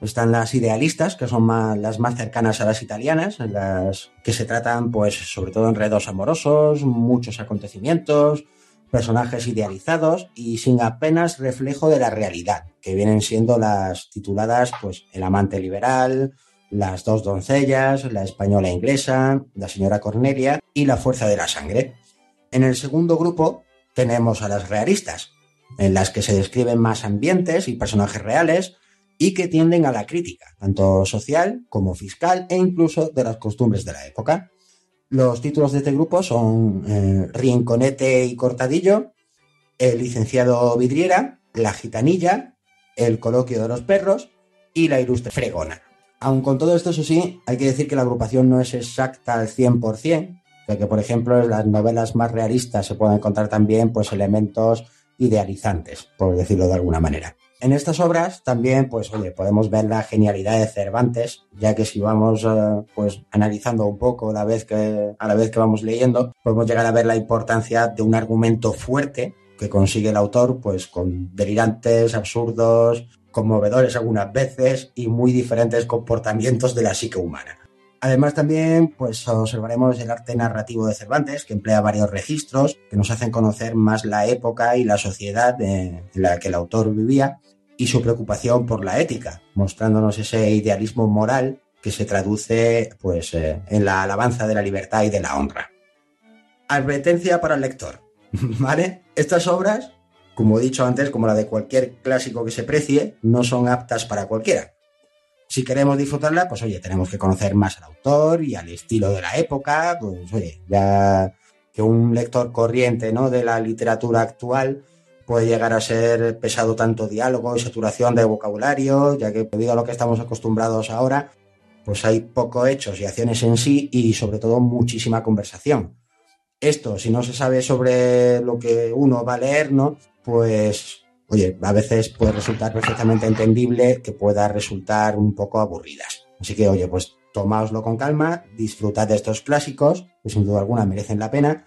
Están las idealistas, que son las más cercanas a las italianas, las que se tratan, pues, sobre todo enredos amorosos, muchos acontecimientos, personajes idealizados y sin apenas reflejo de la realidad, que vienen siendo las tituladas pues El amante liberal, Las dos doncellas, La española inglesa, La señora Cornelia y La fuerza de la sangre. En el segundo grupo tenemos a las realistas, en las que se describen más ambientes y personajes reales y que tienden a la crítica, tanto social como fiscal e incluso de las costumbres de la época. Los títulos de este grupo son eh, Rinconete y Cortadillo, el licenciado Vidriera, la gitanilla, el coloquio de los perros y la ilustre fregona. Aun con todo esto, eso sí, hay que decir que la agrupación no es exacta al 100%, ya que, por ejemplo, en las novelas más realistas se pueden encontrar también pues, elementos idealizantes, por decirlo de alguna manera. En estas obras también, pues, oye, podemos ver la genialidad de Cervantes, ya que si vamos, eh, pues, analizando un poco a la, vez que, a la vez que vamos leyendo, podemos llegar a ver la importancia de un argumento fuerte que consigue el autor, pues, con delirantes, absurdos, conmovedores algunas veces y muy diferentes comportamientos de la psique humana. Además también pues observaremos el arte narrativo de Cervantes, que emplea varios registros que nos hacen conocer más la época y la sociedad en la que el autor vivía y su preocupación por la ética, mostrándonos ese idealismo moral que se traduce pues eh, en la alabanza de la libertad y de la honra. Advertencia para el lector, ¿vale? Estas obras, como he dicho antes, como la de cualquier clásico que se precie, no son aptas para cualquiera si queremos disfrutarla, pues oye, tenemos que conocer más al autor y al estilo de la época, pues oye, ya que un lector corriente ¿no? de la literatura actual puede llegar a ser pesado tanto diálogo y saturación de vocabulario, ya que debido a lo que estamos acostumbrados ahora, pues hay poco hechos y acciones en sí y sobre todo muchísima conversación. Esto, si no se sabe sobre lo que uno va a leer, ¿no? Pues oye, a veces puede resultar perfectamente entendible que pueda resultar un poco aburridas. Así que, oye, pues tomáoslo con calma, disfrutad de estos clásicos, que sin duda alguna merecen la pena,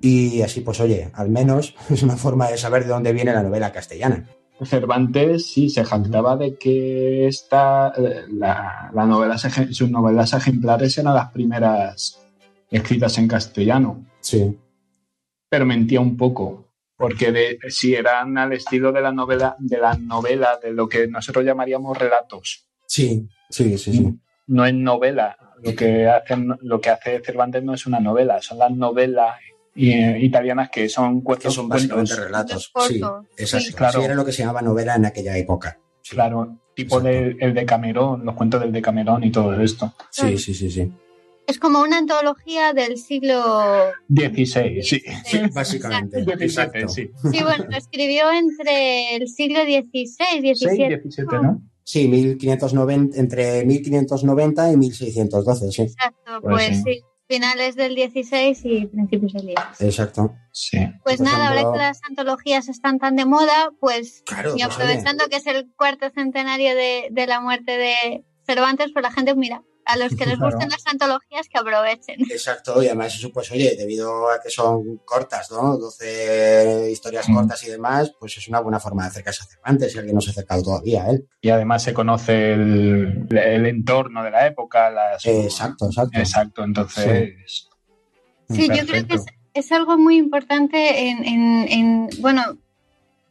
y así, pues, oye, al menos es una forma de saber de dónde viene la novela castellana. Cervantes sí se jactaba de que esta, eh, la, novela, sus novelas ejemplares eran las primeras escritas en castellano. Sí. Pero mentía un poco porque de, si eran al estilo de la novela, de la novela, de lo que nosotros llamaríamos relatos. Sí, sí, sí, sí. No es novela. Lo que, hacen, lo que hace Cervantes no es una novela, son las novelas eh, italianas que son que son básicamente relatos. Sí, esas, claro. era lo que se llamaba novela en aquella época. Claro, tipo del el de Camerón, los cuentos del de Camerón y todo esto. Sí, sí, sí, sí. Es como una antología del siglo XVI, sí. Básicamente. sí. sí, bueno, lo escribió entre el siglo XVI y XVII. ¿no? Sí, 1590, entre 1590 y 1612, sí. Exacto, pues, pues sí. Finales del 16 y principios del 10. Exacto. Sí. Pues nada, ahora que las antologías están tan de moda, pues y pues, aprovechando que es el cuarto centenario de, de la muerte de Cervantes, pues la gente mira, a los que les gusten las antologías que aprovechen. Exacto, y además eso, pues oye, debido a que son cortas, ¿no? 12 historias mm. cortas y demás, pues es una buena forma de acercarse a Cervantes, si alguien no se ha acercado todavía a él. Y además se conoce el, entorno de la época. Las, exacto, exacto. Exacto, entonces... Sí, yo creo que es, algo muy importante en, en bueno,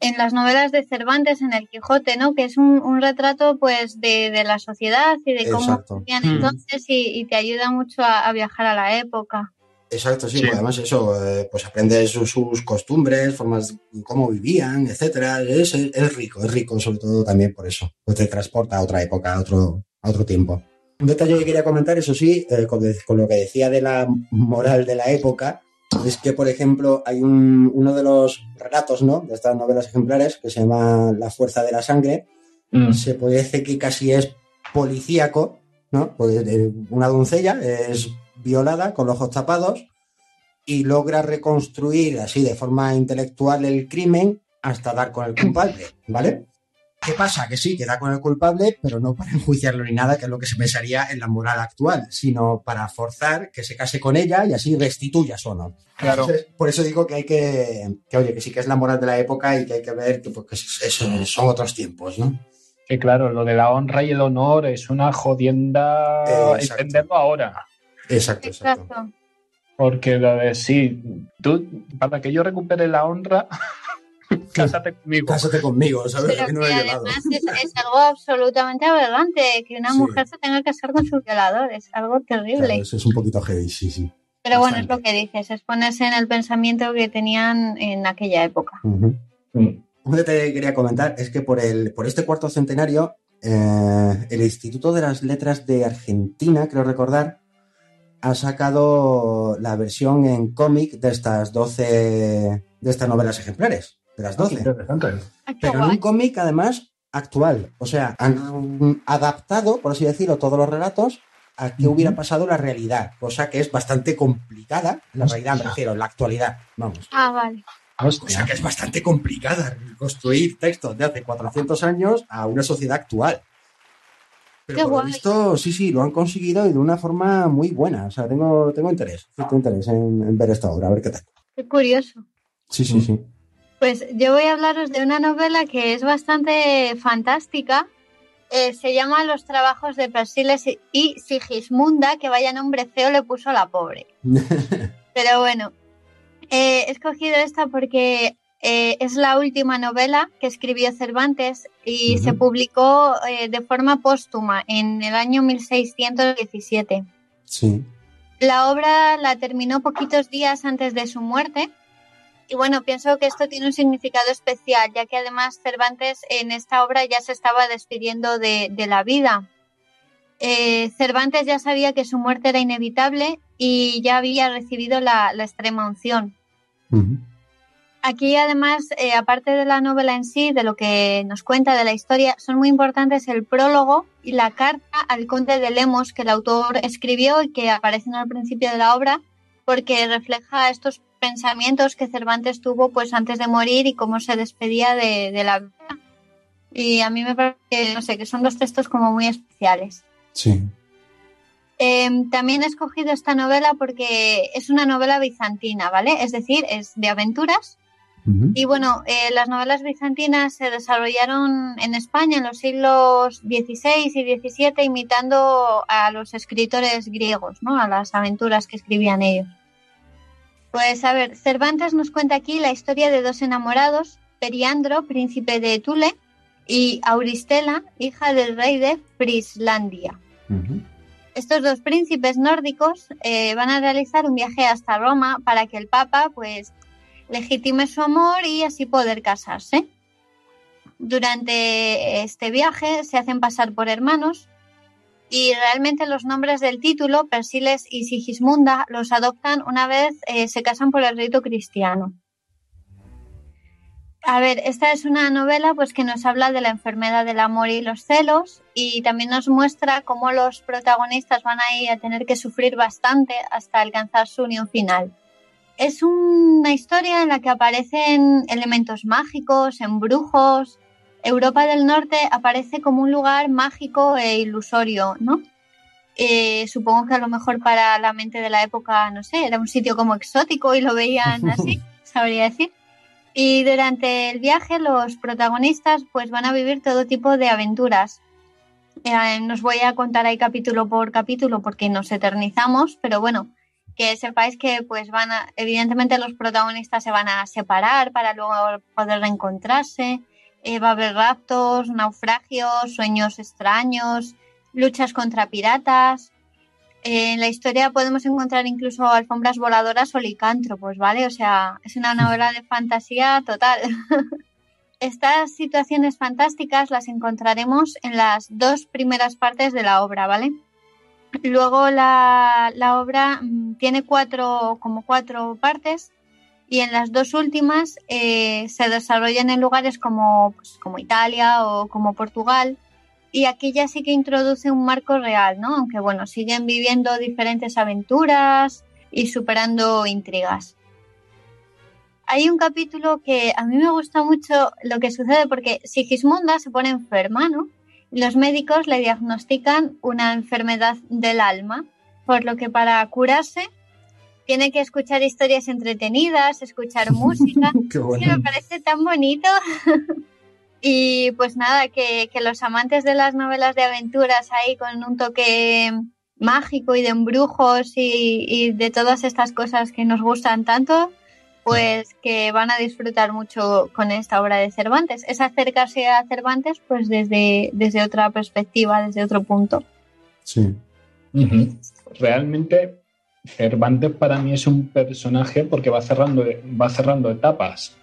en las novelas de Cervantes, en El Quijote, ¿no? Que es un, retrato, pues, de, la sociedad y de cómo vivían mm. entonces y, te ayuda mucho a, viajar a la época. Exacto, sí, además eso, eh, pues aprendes sus, costumbres, formas, cómo vivían, etcétera. Es, rico, es rico sobre todo también por eso. Pues te transporta a otra época, a otro, a otro tiempo. Un detalle que quería comentar, eso sí, eh, con, lo que decía de la moral de la época, es que, por ejemplo, hay uno de los relatos ¿no? de estas novelas ejemplares que se llama La fuerza de la sangre. Mm. Se puede decir que casi es policíaco, ¿no? Pues, eh, una doncella es violada con los ojos tapados y logra reconstruir así de forma intelectual el crimen hasta dar con el culpable, ¿vale? ¿Qué pasa? Que sí, queda con el culpable, pero no para enjuiciarlo ni nada, que es lo que se pensaría en la moral actual, sino para forzar que se case con ella y así restituya su honor. Claro. por eso digo que hay que, que, oye, que sí que es la moral de la época y que hay que ver que, pues, eso, son otros tiempos, ¿no? Que claro, lo de la honra y el honor es una jodienda entenderlo ahora. Exacto, exacto. Porque lo de sí, tú, para que yo recupere la honra, Cásate conmigo. Cásate conmigo, ¿sabes? Pero que además es, algo absolutamente aberrante que una mujer se tenga que casar con su violador. Es algo terrible. eso es un poquito heavy, sí, sí. Pero bueno, es lo que dices, es ponerse en el pensamiento que tenían en aquella época. Un detalle que quería comentar es que por, el, por este cuarto centenario, eh, el Instituto de las Letras de Argentina, creo recordar, ha sacado la versión en cómic de estas 12 de estas novelas ejemplares de las 12. Interesante. Ah, qué Pero en un cómic, además, actual. O sea, han adaptado, por así decirlo, todos los relatos a qué hubiera pasado en la realidad, cosa que es bastante complicada. La realidad, me refiero, en la actualidad. Vamos. Ah, vale. Cosa Hostia. que es bastante complicada construir textos de hace 400 años a una sociedad actual. Pero Qué por lo visto, sí, sí, lo han conseguido y de una forma muy buena. O sea, tengo, tengo interés, tengo interés en, en ver esta obra, a ver qué tal. Qué curioso. Sí, sí, sí. Pues yo voy a hablaros de una novela que es bastante fantástica. Eh, se llama Los trabajos de Persiles y Sigismunda, que vaya nombre feo le puso la pobre. Pero bueno, eh, he escogido esta porque eh, es la última novela que escribió Cervantes y se publicó de forma póstuma en el año 1617. sí. La obra la terminó poquitos días antes de su muerte. Y bueno, pienso que esto tiene un significado especial, ya que además Cervantes en esta obra ya se estaba despidiendo de, de la vida. Eh, Cervantes ya sabía que su muerte era inevitable y ya había recibido la, la extrema unción. Aquí además, eh, aparte de la novela en sí, de lo que nos cuenta de la historia, son muy importantes el prólogo y la carta al conde de Lemos que el autor escribió y que aparecen al principio de la obra, porque refleja estos pensamientos que Cervantes tuvo pues antes de morir y cómo se despedía de, de la vida. Y a mí me parece que, no sé, que son dos textos como muy especiales. Sí. Eh, también he escogido esta novela porque es una novela bizantina, ¿vale? Es decir, es de aventuras y bueno, eh, las novelas bizantinas se desarrollaron en España en los siglos XVI y XVII imitando a los escritores griegos, ¿no? A las aventuras que escribían ellos. Pues a ver, Cervantes nos cuenta aquí la historia de dos enamorados, Periandro, príncipe de Tule, y Auristela, hija del rey de Frislandia. Estos dos príncipes nórdicos eh, van a realizar un viaje hasta Roma para que el Papa pues legitime su amor y así poder casarse. Durante este viaje se hacen pasar por hermanos y realmente los nombres del título, Persiles y Sigismunda, los adoptan una vez eh, se casan por el rito cristiano. A ver, esta es una novela pues que nos habla de la enfermedad del amor y los celos y también nos muestra cómo los protagonistas van a tener que sufrir bastante hasta alcanzar su unión final. Es una historia en la que aparecen elementos mágicos, embrujos. Europa del Norte aparece como un lugar mágico e ilusorio, ¿no? Eh, supongo que a lo mejor para la mente de la época, no sé, era un sitio como exótico y lo veían así, sabría decir. Y durante el viaje los protagonistas pues van a vivir todo tipo de aventuras. Eh, nos voy a contar ahí capítulo por capítulo porque nos eternizamos, pero bueno, que sepáis que pues van a, evidentemente los protagonistas se van a separar para luego poder reencontrarse. Eh, va a haber raptos, naufragios, sueños extraños, luchas contra piratas. Eh, en la historia podemos encontrar incluso alfombras voladoras o licántropos, ¿vale? O sea, es una novela de fantasía total. Estas situaciones fantásticas las encontraremos en las dos primeras partes de la obra, ¿vale? Luego la, la obra mm, tiene cuatro, como cuatro partes y en las dos últimas eh, se desarrollan en lugares como, pues, como Italia o como Portugal y aquí ya sí que introduce un marco real, ¿no? Aunque bueno, siguen viviendo diferentes aventuras y superando intrigas. Hay un capítulo que a mí me gusta mucho lo que sucede porque Sigismunda se pone enferma, ¿no? Los médicos le diagnostican una enfermedad del alma, por lo que para curarse tiene que escuchar historias entretenidas, escuchar música. Qué bueno. me parece tan bonito. y pues nada, que, que los amantes de las novelas de aventuras ahí con un toque mágico y de embrujos y, y de todas estas cosas que nos gustan tanto, pues que van a disfrutar mucho con esta obra de Cervantes. Es acercarse a Cervantes pues desde, desde otra perspectiva, desde otro punto. Sí. Realmente, Cervantes para mí es un personaje porque va cerrando, va cerrando etapas.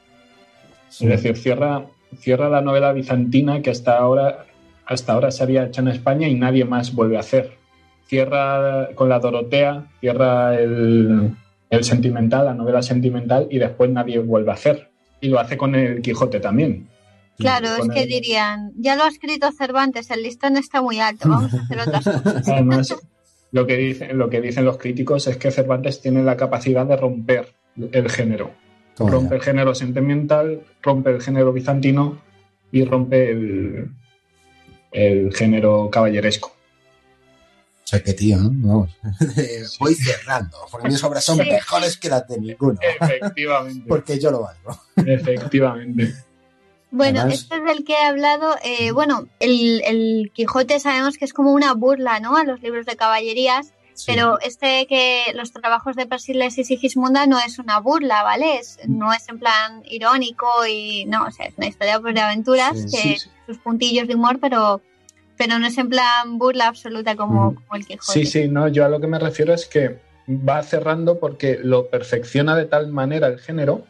Es decir, cierra, cierra la novela bizantina que hasta ahora, hasta ahora se había hecho en España y nadie más vuelve a hacer. Cierra con la Dorotea, cierra el, el sentimental, la novela sentimental, y después nadie vuelve a hacer. Y lo hace con el Quijote también. Claro, es que dirían, ya lo ha escrito Cervantes, el listón está muy alto, vamos a hacer otras cosas. Además, lo que, dicen, lo que dicen los críticos es que Cervantes tiene la capacidad de romper el género. Rompe el género sentimental, rompe el género bizantino y rompe el, el género caballeresco. O sea que, tío, ¿no? voy cerrando, porque mis obras son mejores que las de ninguno. Efectivamente. porque yo lo valgo. Efectivamente. Bueno, este es del que he hablado. Eh, bueno, el, Quijote sabemos que es como una burla, ¿no? A los libros de caballerías. Pero este que los trabajos de Persiles y Sigismunda no es una burla, ¿vale? no es en plan irónico y no, o sea, es una historia pues, de aventuras, que sus puntillos de humor, pero, pero no es en plan burla absoluta como, como el Quijote. Sí, sí, no, yo a lo que me refiero es que va cerrando porque lo perfecciona de tal manera el género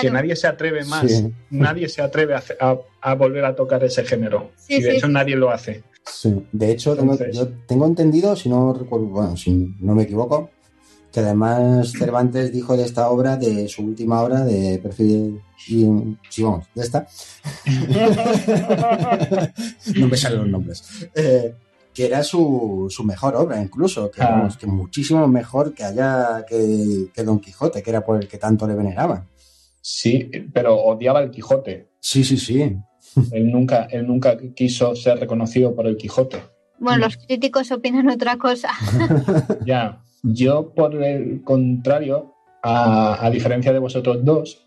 que nadie se atreve más, nadie se atreve a, volver a tocar ese género. y de hecho nadie lo hace. De hecho, yo tengo entendido, si no recuerdo, bueno, si no me equivoco, que además Cervantes dijo de esta obra, de su última obra, de perfil y sí, vamos, de esta. no me salen los nombres. Eh, que era su, mejor obra, incluso, que, ah. que muchísimo mejor que que, que, Don Quijote, que era por el que tanto le veneraban. Sí, pero odiaba el Quijote. Sí, sí, sí. Él nunca, él nunca quiso ser reconocido por el Quijote. Bueno, los críticos opinan otra cosa. ya, yo por el contrario, a, diferencia de vosotros dos,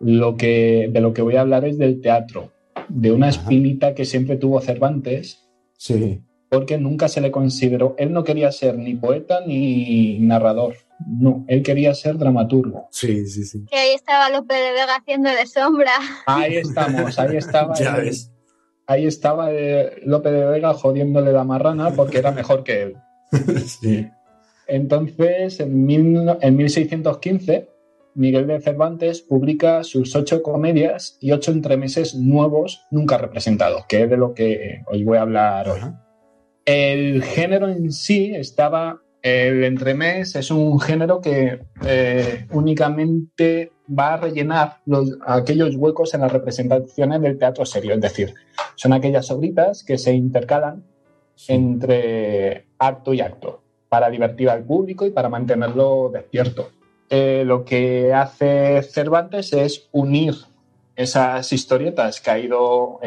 lo que, de lo que voy a hablar es del teatro, de una espinita que siempre tuvo Cervantes. Sí. Porque nunca se le consideró, él no quería ser ni poeta ni narrador. No, él quería ser dramaturgo. Sí, sí, sí. Que ahí estaba López de Vega haciendo de sombra. Ahí estamos, ahí estaba. Ahí estaba eh, López de Vega jodiéndole la marrana porque era mejor que él. sí. Entonces, en, en 1615, Miguel de Cervantes publica sus ocho comedias y ocho entremeses nuevos nunca representados, que es de lo que os voy a hablar hoy. El género en sí estaba el entremés es un género que eh, únicamente va a rellenar aquellos huecos en las representaciones del teatro serio, es decir, son aquellas obritas que se intercalan entre acto y acto para divertir al público y para mantenerlo despierto. Eh, lo que hace Cervantes es unir esas historietas que ha ido,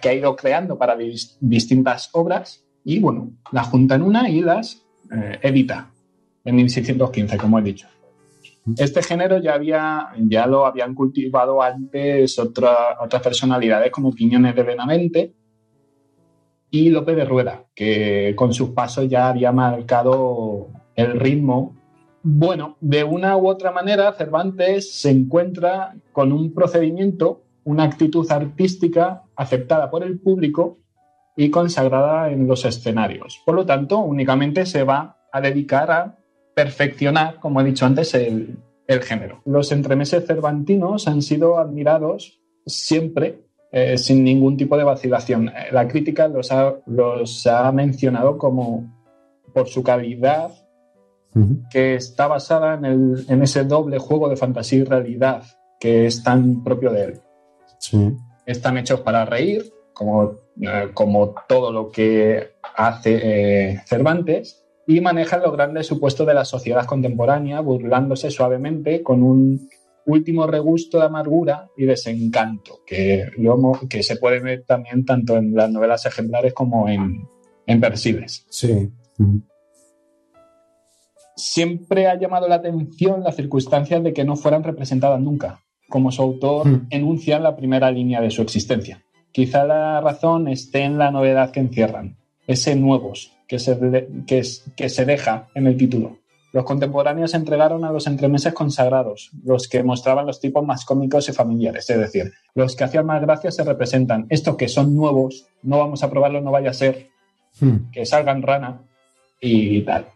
que ha ido creando para distintas obras y bueno, las junta en una y las eh, Evita, en 1615, como he dicho. Este género ya, había, ya lo habían cultivado antes otra, otras personalidades como Quiñones de Benavente y López de Rueda, que con sus pasos ya había marcado el ritmo. Bueno, de una u otra manera, Cervantes se encuentra con un procedimiento, una actitud artística aceptada por el público y consagrada en los escenarios. Por lo tanto, únicamente se va a dedicar a perfeccionar, como he dicho antes, el, género. Los entremeses cervantinos han sido admirados siempre eh, sin ningún tipo de vacilación. La crítica los ha, los ha mencionado como por su calidad, que está basada en, el, en, ese doble juego de fantasía y realidad que es tan propio de él. Están hechos para reír, como como todo lo que hace eh, Cervantes, y maneja los grandes supuestos de la sociedad contemporánea, burlándose suavemente con un último regusto de amargura y desencanto, que, que se puede ver también tanto en las novelas ejemplares como en, en Persiles. Sí. Siempre ha llamado la atención las circunstancias de que no fueran representadas nunca, como su autor mm. enuncia en la primera línea de su existencia. Quizá la razón esté en la novedad que encierran, ese nuevos que se, que, que se deja en el título. Los contemporáneos entregaron a los entremeses consagrados, los que mostraban los tipos más cómicos y familiares, es decir, los que hacían más gracia se representan. Estos que son nuevos, no vamos a probarlo, no vaya a ser hmm. que salgan rana y tal.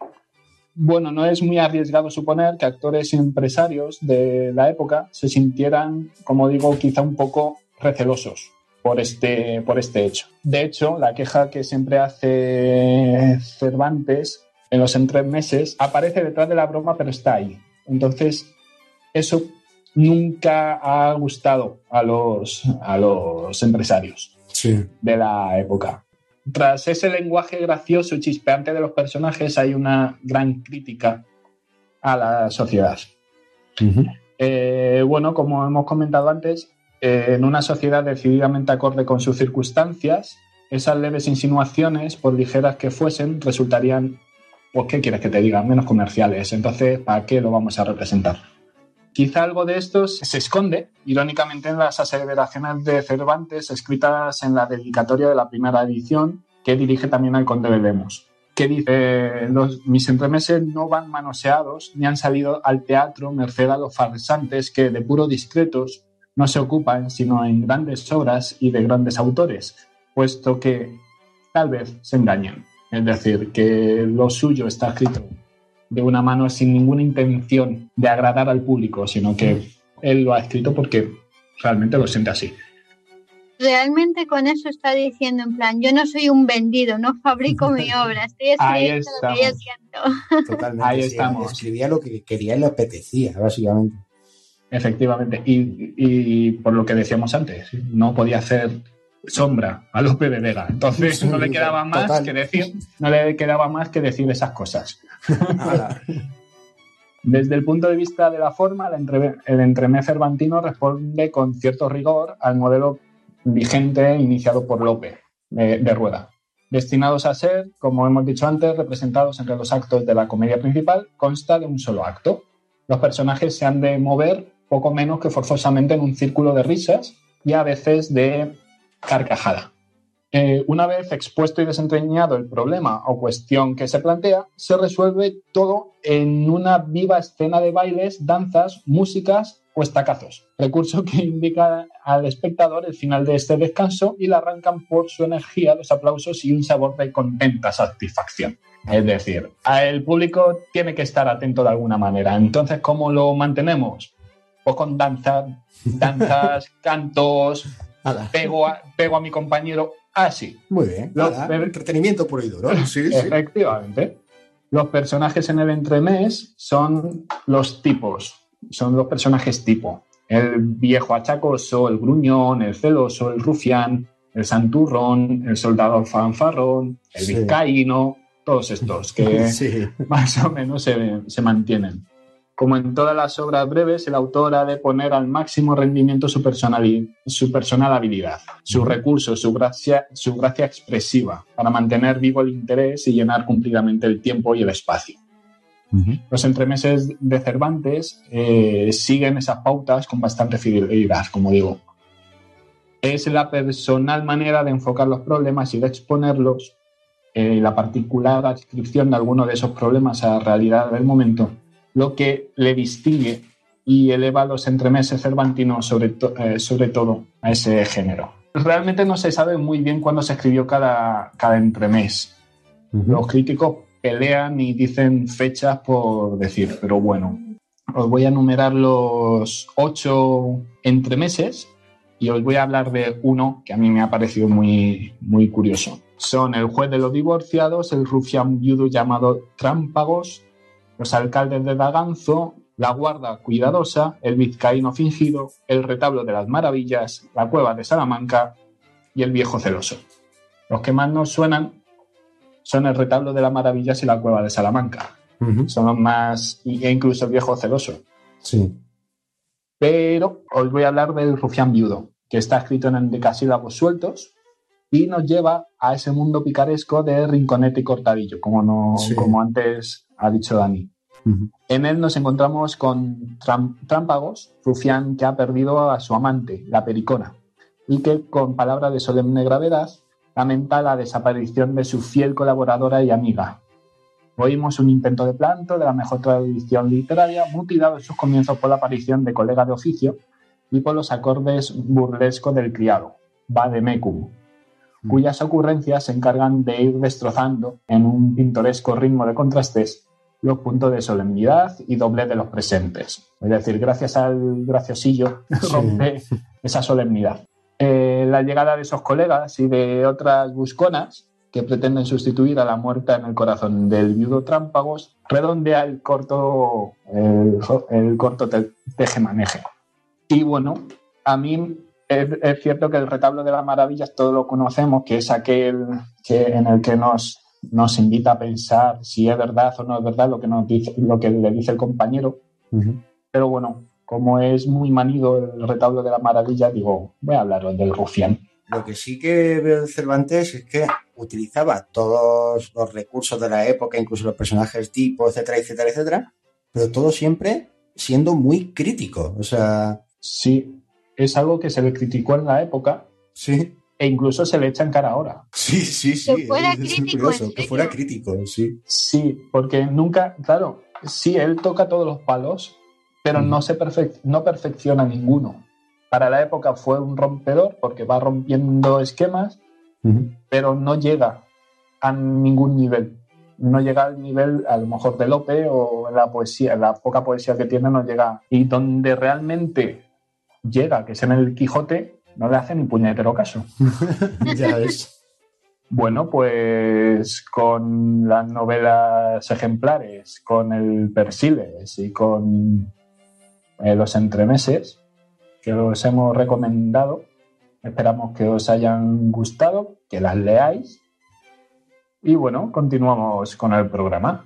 Bueno, no es muy arriesgado suponer que actores y empresarios de la época se sintieran, como digo, quizá un poco recelosos por este, por este hecho. De hecho, la queja que siempre hace Cervantes en los meses aparece detrás de la broma, pero está ahí. Entonces, eso nunca ha gustado a los, a los empresarios de la época. Tras ese lenguaje gracioso y chispeante de los personajes hay una gran crítica a la sociedad. Eh, bueno, como hemos comentado antes, eh, en una sociedad decididamente acorde con sus circunstancias, esas leves insinuaciones, por ligeras que fuesen, resultarían, pues, ¿qué quieres que te diga? Menos comerciales. Entonces, ¿para qué lo vamos a representar? Quizá algo de esto se esconde, irónicamente, en las aseveraciones de Cervantes escritas en la dedicatoria de la primera edición, que dirige también al conde de Lemos, que dice, los, mis entremeses no van manoseados ni han salido al teatro merced a los farsantes que de puro discretos no se ocupan sino en grandes obras y de grandes autores, puesto que tal vez se engañan. Es decir, que lo suyo está escrito de una mano sin ninguna intención de agradar al público, sino que él lo ha escrito porque realmente lo siente así. Realmente con eso está diciendo en plan, yo no soy un vendido, no fabrico mi obra, estoy escribiendo lo que yo siento. Totalmente. Ahí estamos. Escribía lo que quería y le apetecía, básicamente. Efectivamente, y, y, por lo que decíamos antes, no podía hacer sombra a Lope de Vega. Entonces no le quedaba más que decir, no le quedaba más que decir esas cosas. Desde el punto de vista de la forma, el, entremés cervantino responde con cierto rigor al modelo vigente iniciado por Lope de, Rueda. Destinados a ser, como hemos dicho antes, representados entre los actos de la comedia principal, consta de un solo acto. Los personajes se han de mover poco menos que forzosamente en un círculo de risas y a veces de carcajada. Eh, una vez expuesto y desentrañado el problema o cuestión que se plantea, se resuelve todo en una viva escena de bailes, danzas, músicas o estacazos, recurso que indica al espectador el final de este descanso y le arrancan por su energía los aplausos y un sabor de contenta satisfacción. Es decir, el público tiene que estar atento de alguna manera. Entonces, ¿cómo lo mantenemos? Pues con danzas, danzas, cantos, pego a, pego a mi compañero así. Muy bien. entretenimiento por ahí, ¿no? Sí, Efectivamente. Los personajes en el entremés son los tipos, son los personajes tipo. El viejo achacoso, el gruñón, el celoso, el rufián, el santurrón, el soldado fanfarrón, el vizcaíno, todos estos que más o menos se, se mantienen. Como en todas las obras breves, el autor ha de poner al máximo rendimiento su, su personal habilidad, sus recursos, su gracia, su gracia expresiva, para mantener vivo el interés y llenar cumplidamente el tiempo y el espacio. Los entremeses de Cervantes eh, siguen esas pautas con bastante fidelidad, como digo. Es la personal manera de enfocar los problemas y de exponerlos, eh, la particular adscripción de alguno de esos problemas a la realidad del momento lo que le distingue y eleva los entremeses cervantinos sobre, eh, sobre todo a ese género. Realmente no se sabe muy bien cuándo se escribió cada, cada entremés. Los críticos pelean y dicen fechas por decir, pero bueno, os voy a enumerar los ocho entremeses y os voy a hablar de uno que a mí me ha parecido muy, muy curioso. Son el juez de los divorciados, el rufián viudo llamado Trámpagos, los alcaldes de Daganzo, la guarda cuidadosa, el vizcaíno fingido, el retablo de las maravillas, la cueva de Salamanca y el viejo celoso. Los que más nos suenan son el retablo de las maravillas y la cueva de Salamanca. Son los más, e incluso el viejo celoso. Sí. Pero os voy a hablar del rufián viudo, que está escrito en decasílabos sueltos y nos lleva a ese mundo picaresco de Rinconete y Cortadillo, como, no, como antes ha dicho Dani. En él nos encontramos con Trámpagos, rufián que ha perdido a su amante, la Pericona, y que con palabra de solemne gravedad lamenta la desaparición de su fiel colaboradora y amiga. Oímos un intento de planto de la mejor tradición literaria, mutilado en sus comienzos por la aparición de colega de oficio y por los acordes burlescos del criado, Vademecum, cuyas ocurrencias se encargan de ir destrozando en un pintoresco ritmo de contrastes los puntos de solemnidad y doble de los presentes. Es decir, gracias al graciosillo rompe esa solemnidad. Eh, la llegada de esos colegas y de otras busconas que pretenden sustituir a la muerta en el corazón del viudo Trámpagos redondea el corto, el, corto tejemaneje. Y bueno, a mí es, cierto que el retablo de las maravillas todos lo conocemos, que es aquel que, en el que nos, nos invita a pensar si es verdad o no es verdad lo que, nos dice, lo que le dice el compañero. Pero bueno, como es muy manido el retablo de las maravillas, digo, voy a hablar del rufián. Lo que sí que veo de Cervantes es que utilizaba todos los recursos de la época, incluso los personajes tipo, etcétera, etcétera, etcétera, pero todo siempre siendo muy crítico. O sea. Sí, es algo que se le criticó en la época. Sí. E incluso se le echa en cara ahora. Sí, sí, sí. Que fuera crítico. que fuera crítico, sí. Sí, porque nunca, claro, sí, él toca todos los palos, pero no, se no perfecciona ninguno. Para la época fue un rompedor porque va rompiendo esquemas, pero no llega a ningún nivel. No llega al nivel, a lo mejor, de Lope o la poesía, la poca poesía que tiene no llega. Y donde realmente llega, que es en el Quijote, no le hace ni puñetero caso. ya ves. Bueno, pues con las novelas ejemplares, con el Persiles y con eh, los entremeses que os hemos recomendado, esperamos que os hayan gustado, que las leáis. Y bueno, continuamos con el programa.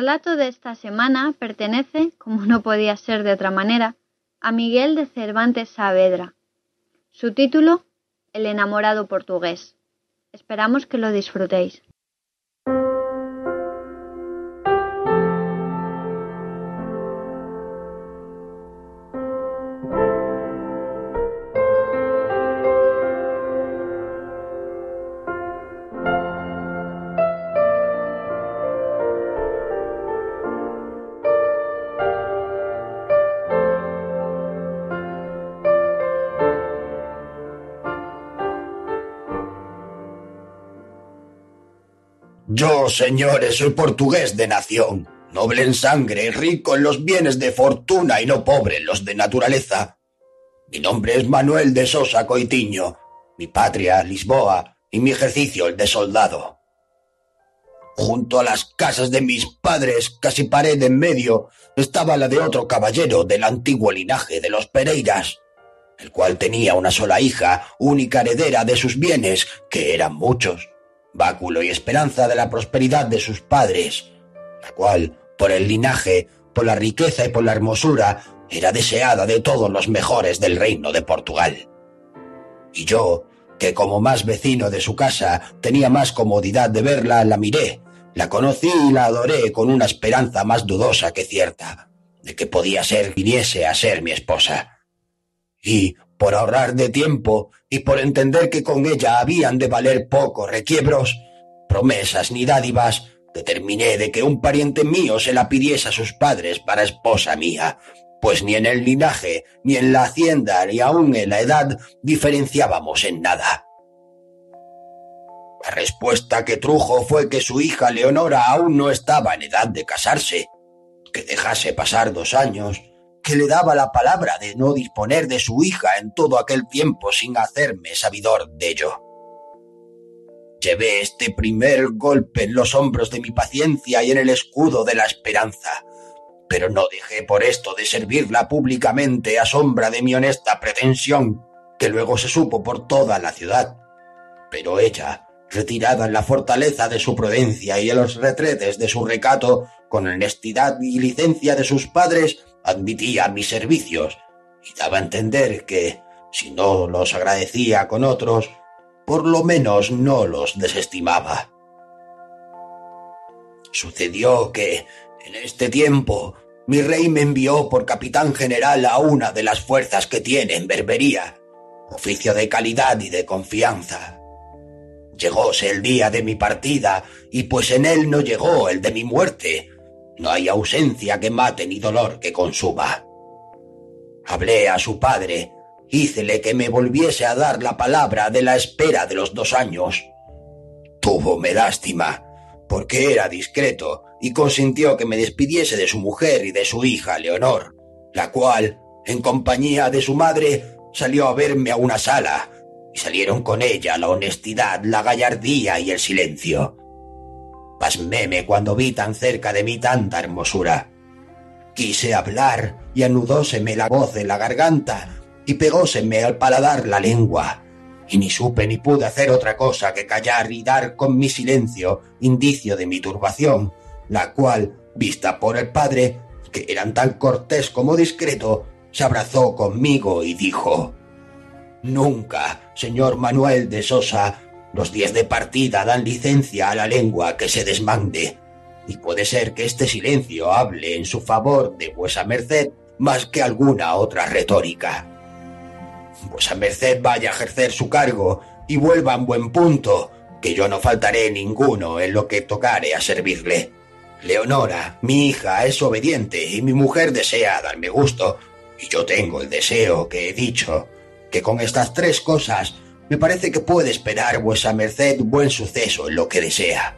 Relato de esta semana pertenece, como no podía ser de otra manera, a Miguel de Cervantes Saavedra. Su título, El enamorado portugués. Esperamos que lo disfrutéis. Yo, señores, soy portugués de nación, noble en sangre, rico en los bienes de fortuna y no pobre en los de naturaleza. Mi nombre es Manuel de Sosa Coitiño, mi patria, Lisboa, y mi ejercicio el de soldado. Junto a las casas de mis padres, casi pared en medio, estaba la de otro caballero del antiguo linaje de los Pereiras, el cual tenía una sola hija, única heredera de sus bienes, que eran muchos báculo y esperanza de la prosperidad de sus padres, la cual, por el linaje, por la riqueza y por la hermosura, era deseada de todos los mejores del reino de Portugal. Y yo, que como más vecino de su casa tenía más comodidad de verla, la miré, la conocí y la adoré con una esperanza más dudosa que cierta, de que podía ser viniese a ser mi esposa. Y, por ahorrar de tiempo y por entender que con ella habían de valer pocos requiebros, promesas ni dádivas, determiné de que un pariente mío se la pidiese a sus padres para esposa mía, pues ni en el linaje, ni en la hacienda, ni aun en la edad diferenciábamos en nada. La respuesta que trujo fue que su hija Leonora aún no estaba en edad de casarse, que dejase pasar dos años, le daba la palabra de no disponer de su hija en todo aquel tiempo sin hacerme sabidor de ello. Llevé este primer golpe en los hombros de mi paciencia y en el escudo de la esperanza, pero no dejé por esto de servirla públicamente a sombra de mi honesta pretensión, que luego se supo por toda la ciudad. Pero ella, retirada en la fortaleza de su prudencia y en los retretes de su recato, con honestidad y licencia de sus padres, admitía mis servicios y daba a entender que, si no los agradecía con otros, por lo menos no los desestimaba. Sucedió que, en este tiempo, mi rey me envió por capitán general a una de las fuerzas que tiene en Berbería, oficio de calidad y de confianza. Llegóse el día de mi partida, y pues en él no llegó el de mi muerte, no hay ausencia que mate ni dolor que consuma. Hablé a su padre, hícele que me volviese a dar la palabra de la espera de los dos años. Túvome lástima, porque era discreto, y consintió que me despidiese de su mujer y de su hija, Leonor, la cual, en compañía de su madre, salió a verme a una sala, y salieron con ella la honestidad, la gallardía y el silencio. Pasméme cuando vi tan cerca de mí tanta hermosura. Quise hablar y anudóseme la voz en la garganta y pegóseme al paladar la lengua y ni supe ni pude hacer otra cosa que callar y dar con mi silencio indicio de mi turbación, la cual, vista por el padre, que eran tan cortés como discreto, se abrazó conmigo y dijo Nunca, señor Manuel de Sosa, los días de partida dan licencia a la lengua que se desmande, y puede ser que este silencio hable en su favor de vuesa merced más que alguna otra retórica. Vuesa merced vaya a ejercer su cargo y vuelva en buen punto, que yo no faltaré ninguno en lo que tocare a servirle. Leonora, mi hija, es obediente y mi mujer desea darme gusto, y yo tengo el deseo que he dicho, que con estas tres cosas me parece que puede esperar vuesa merced buen suceso en lo que desea.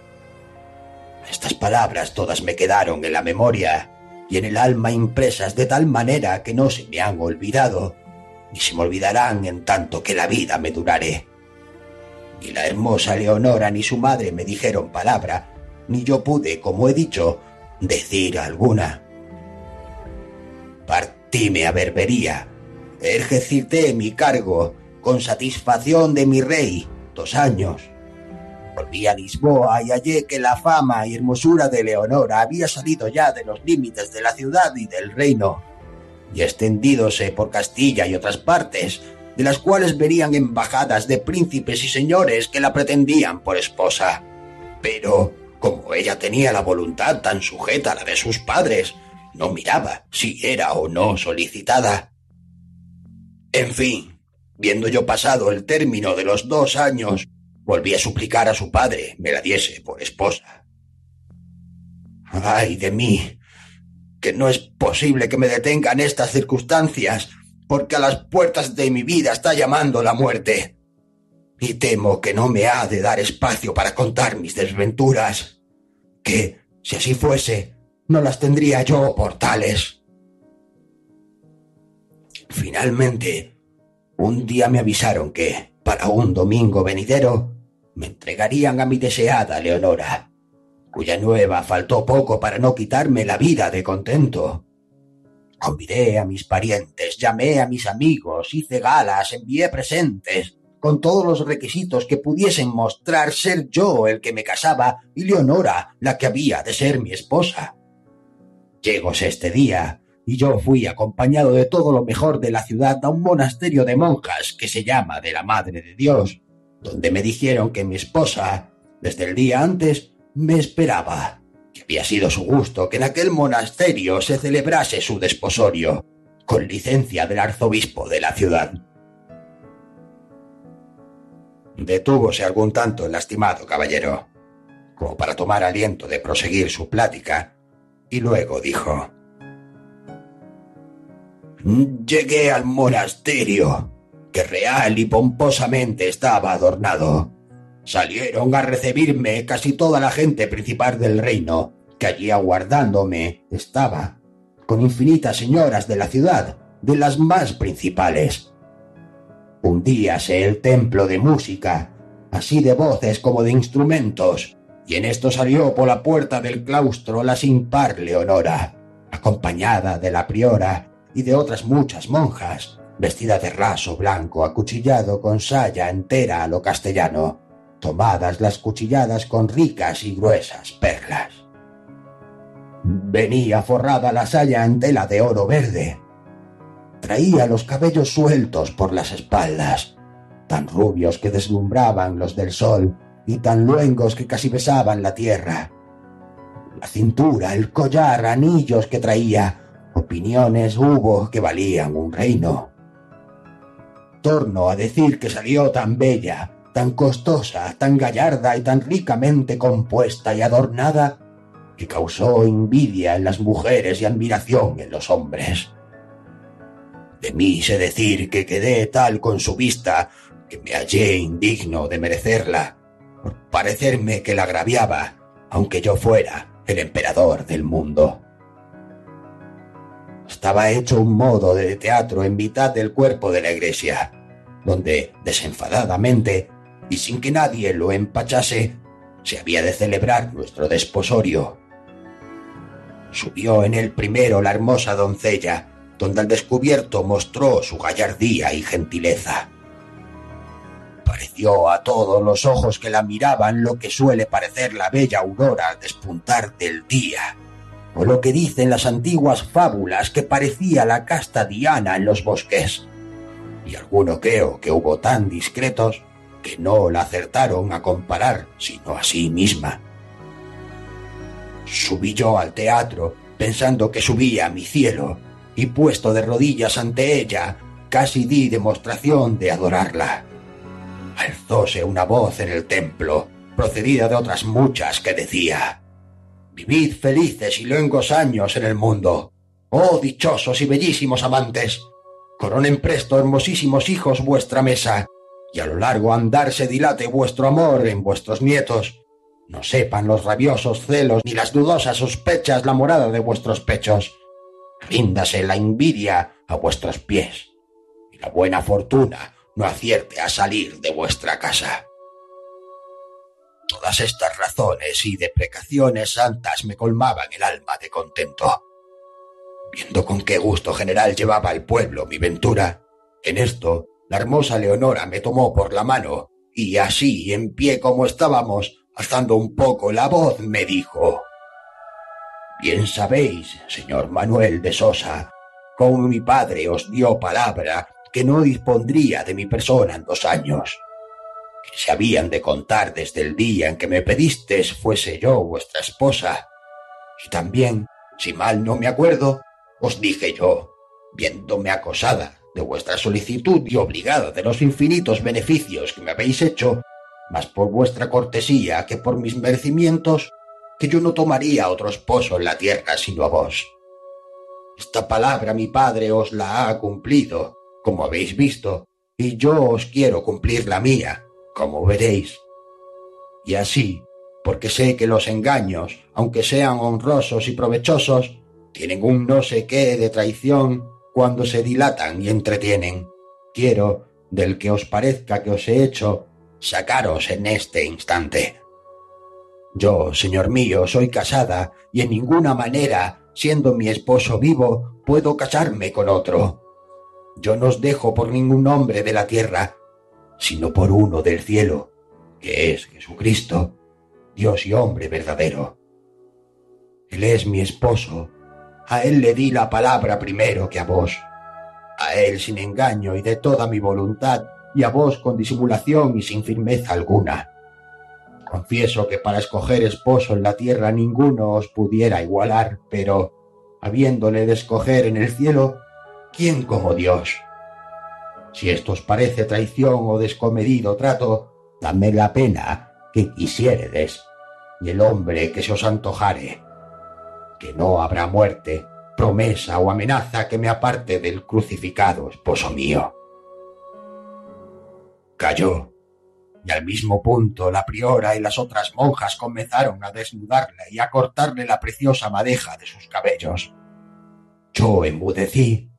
Estas palabras todas me quedaron en la memoria y en el alma impresas de tal manera que no se me han olvidado, ni se me olvidarán en tanto que la vida me duraré. Ni la hermosa Leonora ni su madre me dijeron palabra, ni yo pude, como he dicho, decir alguna. Partíme a Berbería, ejercité mi cargo con satisfacción de mi rey dos años. Volví a Lisboa y hallé que la fama y hermosura de Leonora había salido ya de los límites de la ciudad y del reino, y extendídose por Castilla y otras partes, de las cuales verían embajadas de príncipes y señores que la pretendían por esposa. Pero, como ella tenía la voluntad tan sujeta a la de sus padres, no miraba si era o no solicitada. En fin, viendo yo pasado el término de los dos años, volví a suplicar a su padre me la diese por esposa. Ay de mí, que no es posible que me detengan estas circunstancias, porque a las puertas de mi vida está llamando la muerte. Y temo que no me ha de dar espacio para contar mis desventuras, que, si así fuese, no las tendría yo por tales. Finalmente, un día me avisaron que, para un domingo venidero, me entregarían a mi deseada Leonora, cuya nueva faltó poco para no quitarme la vida de contento. Convidé a mis parientes, llamé a mis amigos, hice galas, envié presentes, con todos los requisitos que pudiesen mostrar ser yo el que me casaba y Leonora la que había de ser mi esposa. Llegóse este día, y yo fui acompañado de todo lo mejor de la ciudad a un monasterio de monjas que se llama de la Madre de Dios, donde me dijeron que mi esposa, desde el día antes, me esperaba, que había sido su gusto que en aquel monasterio se celebrase su desposorio, con licencia del arzobispo de la ciudad. Detúvose algún tanto el lastimado caballero, como para tomar aliento de proseguir su plática, y luego dijo Llegué al monasterio, que real y pomposamente estaba adornado. Salieron a recibirme casi toda la gente principal del reino, que allí aguardándome estaba, con infinitas señoras de la ciudad, de las más principales. Hundíase el templo de música, así de voces como de instrumentos, y en esto salió por la puerta del claustro la sin par Leonora, acompañada de la priora y de otras muchas monjas, vestida de raso blanco acuchillado con saya entera a lo castellano, tomadas las cuchilladas con ricas y gruesas perlas. Venía forrada la saya en tela de oro verde. Traía los cabellos sueltos por las espaldas, tan rubios que deslumbraban los del sol y tan luengos que casi besaban la tierra. La cintura, el collar, anillos que traía, opiniones hubo que valían un reino. Torno a decir que salió tan bella, tan costosa, tan gallarda y tan ricamente compuesta y adornada, que causó envidia en las mujeres y admiración en los hombres. De mí sé decir que quedé tal con su vista que me hallé indigno de merecerla, por parecerme que la agraviaba, aunque yo fuera el emperador del mundo. Estaba hecho un modo de teatro en mitad del cuerpo de la iglesia, donde, desenfadadamente, y sin que nadie lo empachase, se había de celebrar nuestro desposorio. Subió en el primero la hermosa doncella, donde al descubierto mostró su gallardía y gentileza. Pareció a todos los ojos que la miraban lo que suele parecer la bella aurora al despuntar del día, o lo que dicen las antiguas fábulas que parecía la casta Diana en los bosques. Y alguno creo que hubo tan discretos que no la acertaron a comparar, sino a sí misma. Subí yo al teatro, pensando que subía a mi cielo, y puesto de rodillas ante ella, casi di demostración de adorarla. Alzóse una voz en el templo, procedida de otras muchas, que decía Vivid felices y luengos años en el mundo. Oh dichosos y bellísimos amantes. Coronen presto hermosísimos hijos vuestra mesa, y a lo largo andar se dilate vuestro amor en vuestros nietos. No sepan los rabiosos celos ni las dudosas sospechas la morada de vuestros pechos. Ríndase la envidia a vuestros pies, y la buena fortuna no acierte a salir de vuestra casa. Todas estas razones y deprecaciones santas me colmaban el alma de contento. Viendo con qué gusto general llevaba el pueblo mi ventura, en esto la hermosa Leonora me tomó por la mano y así, en pie como estábamos, alzando un poco la voz, me dijo Bien sabéis, señor Manuel de Sosa, cómo mi padre os dio palabra que no dispondría de mi persona en dos años, se habían de contar desde el día en que me pedistes fuese yo vuestra esposa. Y también, si mal no me acuerdo, os dije yo, viéndome acosada de vuestra solicitud y obligada de los infinitos beneficios que me habéis hecho, más por vuestra cortesía que por mis merecimientos, que yo no tomaría otro esposo en la tierra sino a vos. Esta palabra mi padre os la ha cumplido, como habéis visto, y yo os quiero cumplir la mía, como veréis. Y así, porque sé que los engaños, aunque sean honrosos y provechosos, tienen un no sé qué de traición cuando se dilatan y entretienen. Quiero, del que os parezca que os he hecho, sacaros en este instante. Yo, señor mío, soy casada y en ninguna manera, siendo mi esposo vivo, puedo casarme con otro. Yo no os dejo por ningún hombre de la tierra, sino por uno del cielo, que es Jesucristo, Dios y hombre verdadero. Él es mi esposo, a él le di la palabra primero que a vos, a él sin engaño y de toda mi voluntad, y a vos con disimulación y sin firmeza alguna. Confieso que para escoger esposo en la tierra ninguno os pudiera igualar, pero, habiéndole de escoger en el cielo, ¿quién como Dios? Si esto os parece traición o descomedido trato, dame la pena que quisiéredes, y el hombre que se os antojare que no habrá muerte, promesa o amenaza que me aparte del crucificado esposo mío. Cayó, y al mismo punto la priora y las otras monjas comenzaron a desnudarle y a cortarle la preciosa madeja de sus cabellos. Yo enmudecí,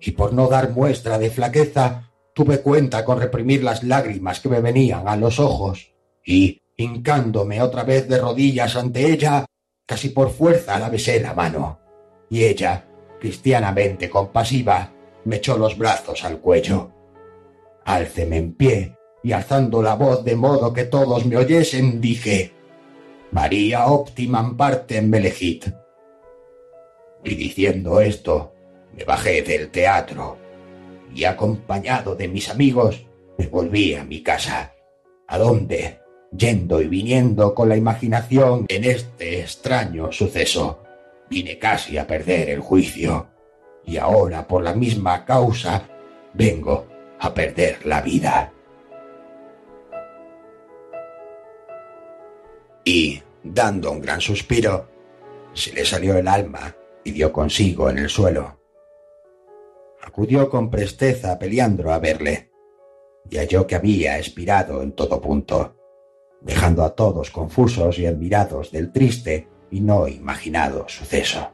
y por no dar muestra de flaqueza, tuve cuenta con reprimir las lágrimas que me venían a los ojos, y, hincándome otra vez de rodillas ante ella, Casi por fuerza la besé la mano, y ella, cristianamente compasiva, me echó los brazos al cuello. Álceme en pie, y alzando la voz de modo que todos me oyesen, dije, María óptima parte en Melejit. Y diciendo esto, me bajé del teatro, y acompañado de mis amigos, me volví a mi casa, a donde, yendo y viniendo con la imaginación en este extraño suceso. Vine casi a perder el juicio, y ahora por la misma causa vengo a perder la vida. Y, dando un gran suspiro, se le salió el alma y dio consigo en el suelo. Acudió con presteza Peliandro a verle, y halló que había expirado en todo punto dejando a todos confusos y admirados del triste y no imaginado suceso.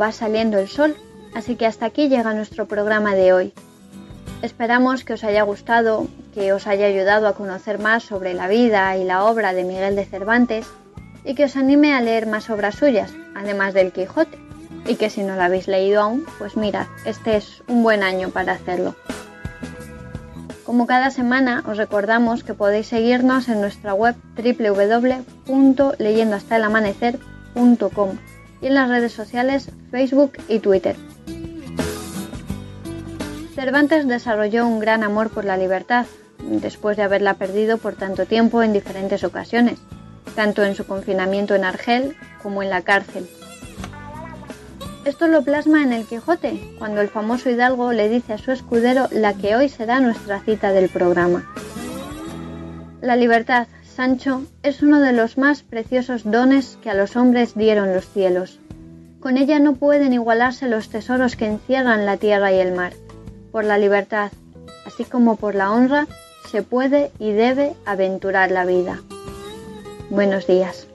Va saliendo el sol, así que hasta aquí llega nuestro programa de hoy. Esperamos que os haya gustado, que os haya ayudado a conocer más sobre la vida y la obra de Miguel de Cervantes y que os anime a leer más obras suyas, además del Quijote. Y que si no la habéis leído aún, pues mirad, este es un buen año para hacerlo. Como cada semana, os recordamos que podéis seguirnos en nuestra web www.leyendohastalamanecer.com y en las redes sociales Facebook y Twitter. Cervantes desarrolló un gran amor por la libertad, después de haberla perdido por tanto tiempo en diferentes ocasiones, tanto en su confinamiento en Argel como en la cárcel. Esto lo plasma en el Quijote, cuando el famoso hidalgo le dice a su escudero la que hoy será nuestra cita del programa. La libertad, Sancho, es uno de los más preciosos dones que a los hombres dieron los cielos. Con ella no pueden igualarse los tesoros que encierran la tierra y el mar. Por la libertad, así como por la honra, se puede y debe aventurar la vida. Buenos días.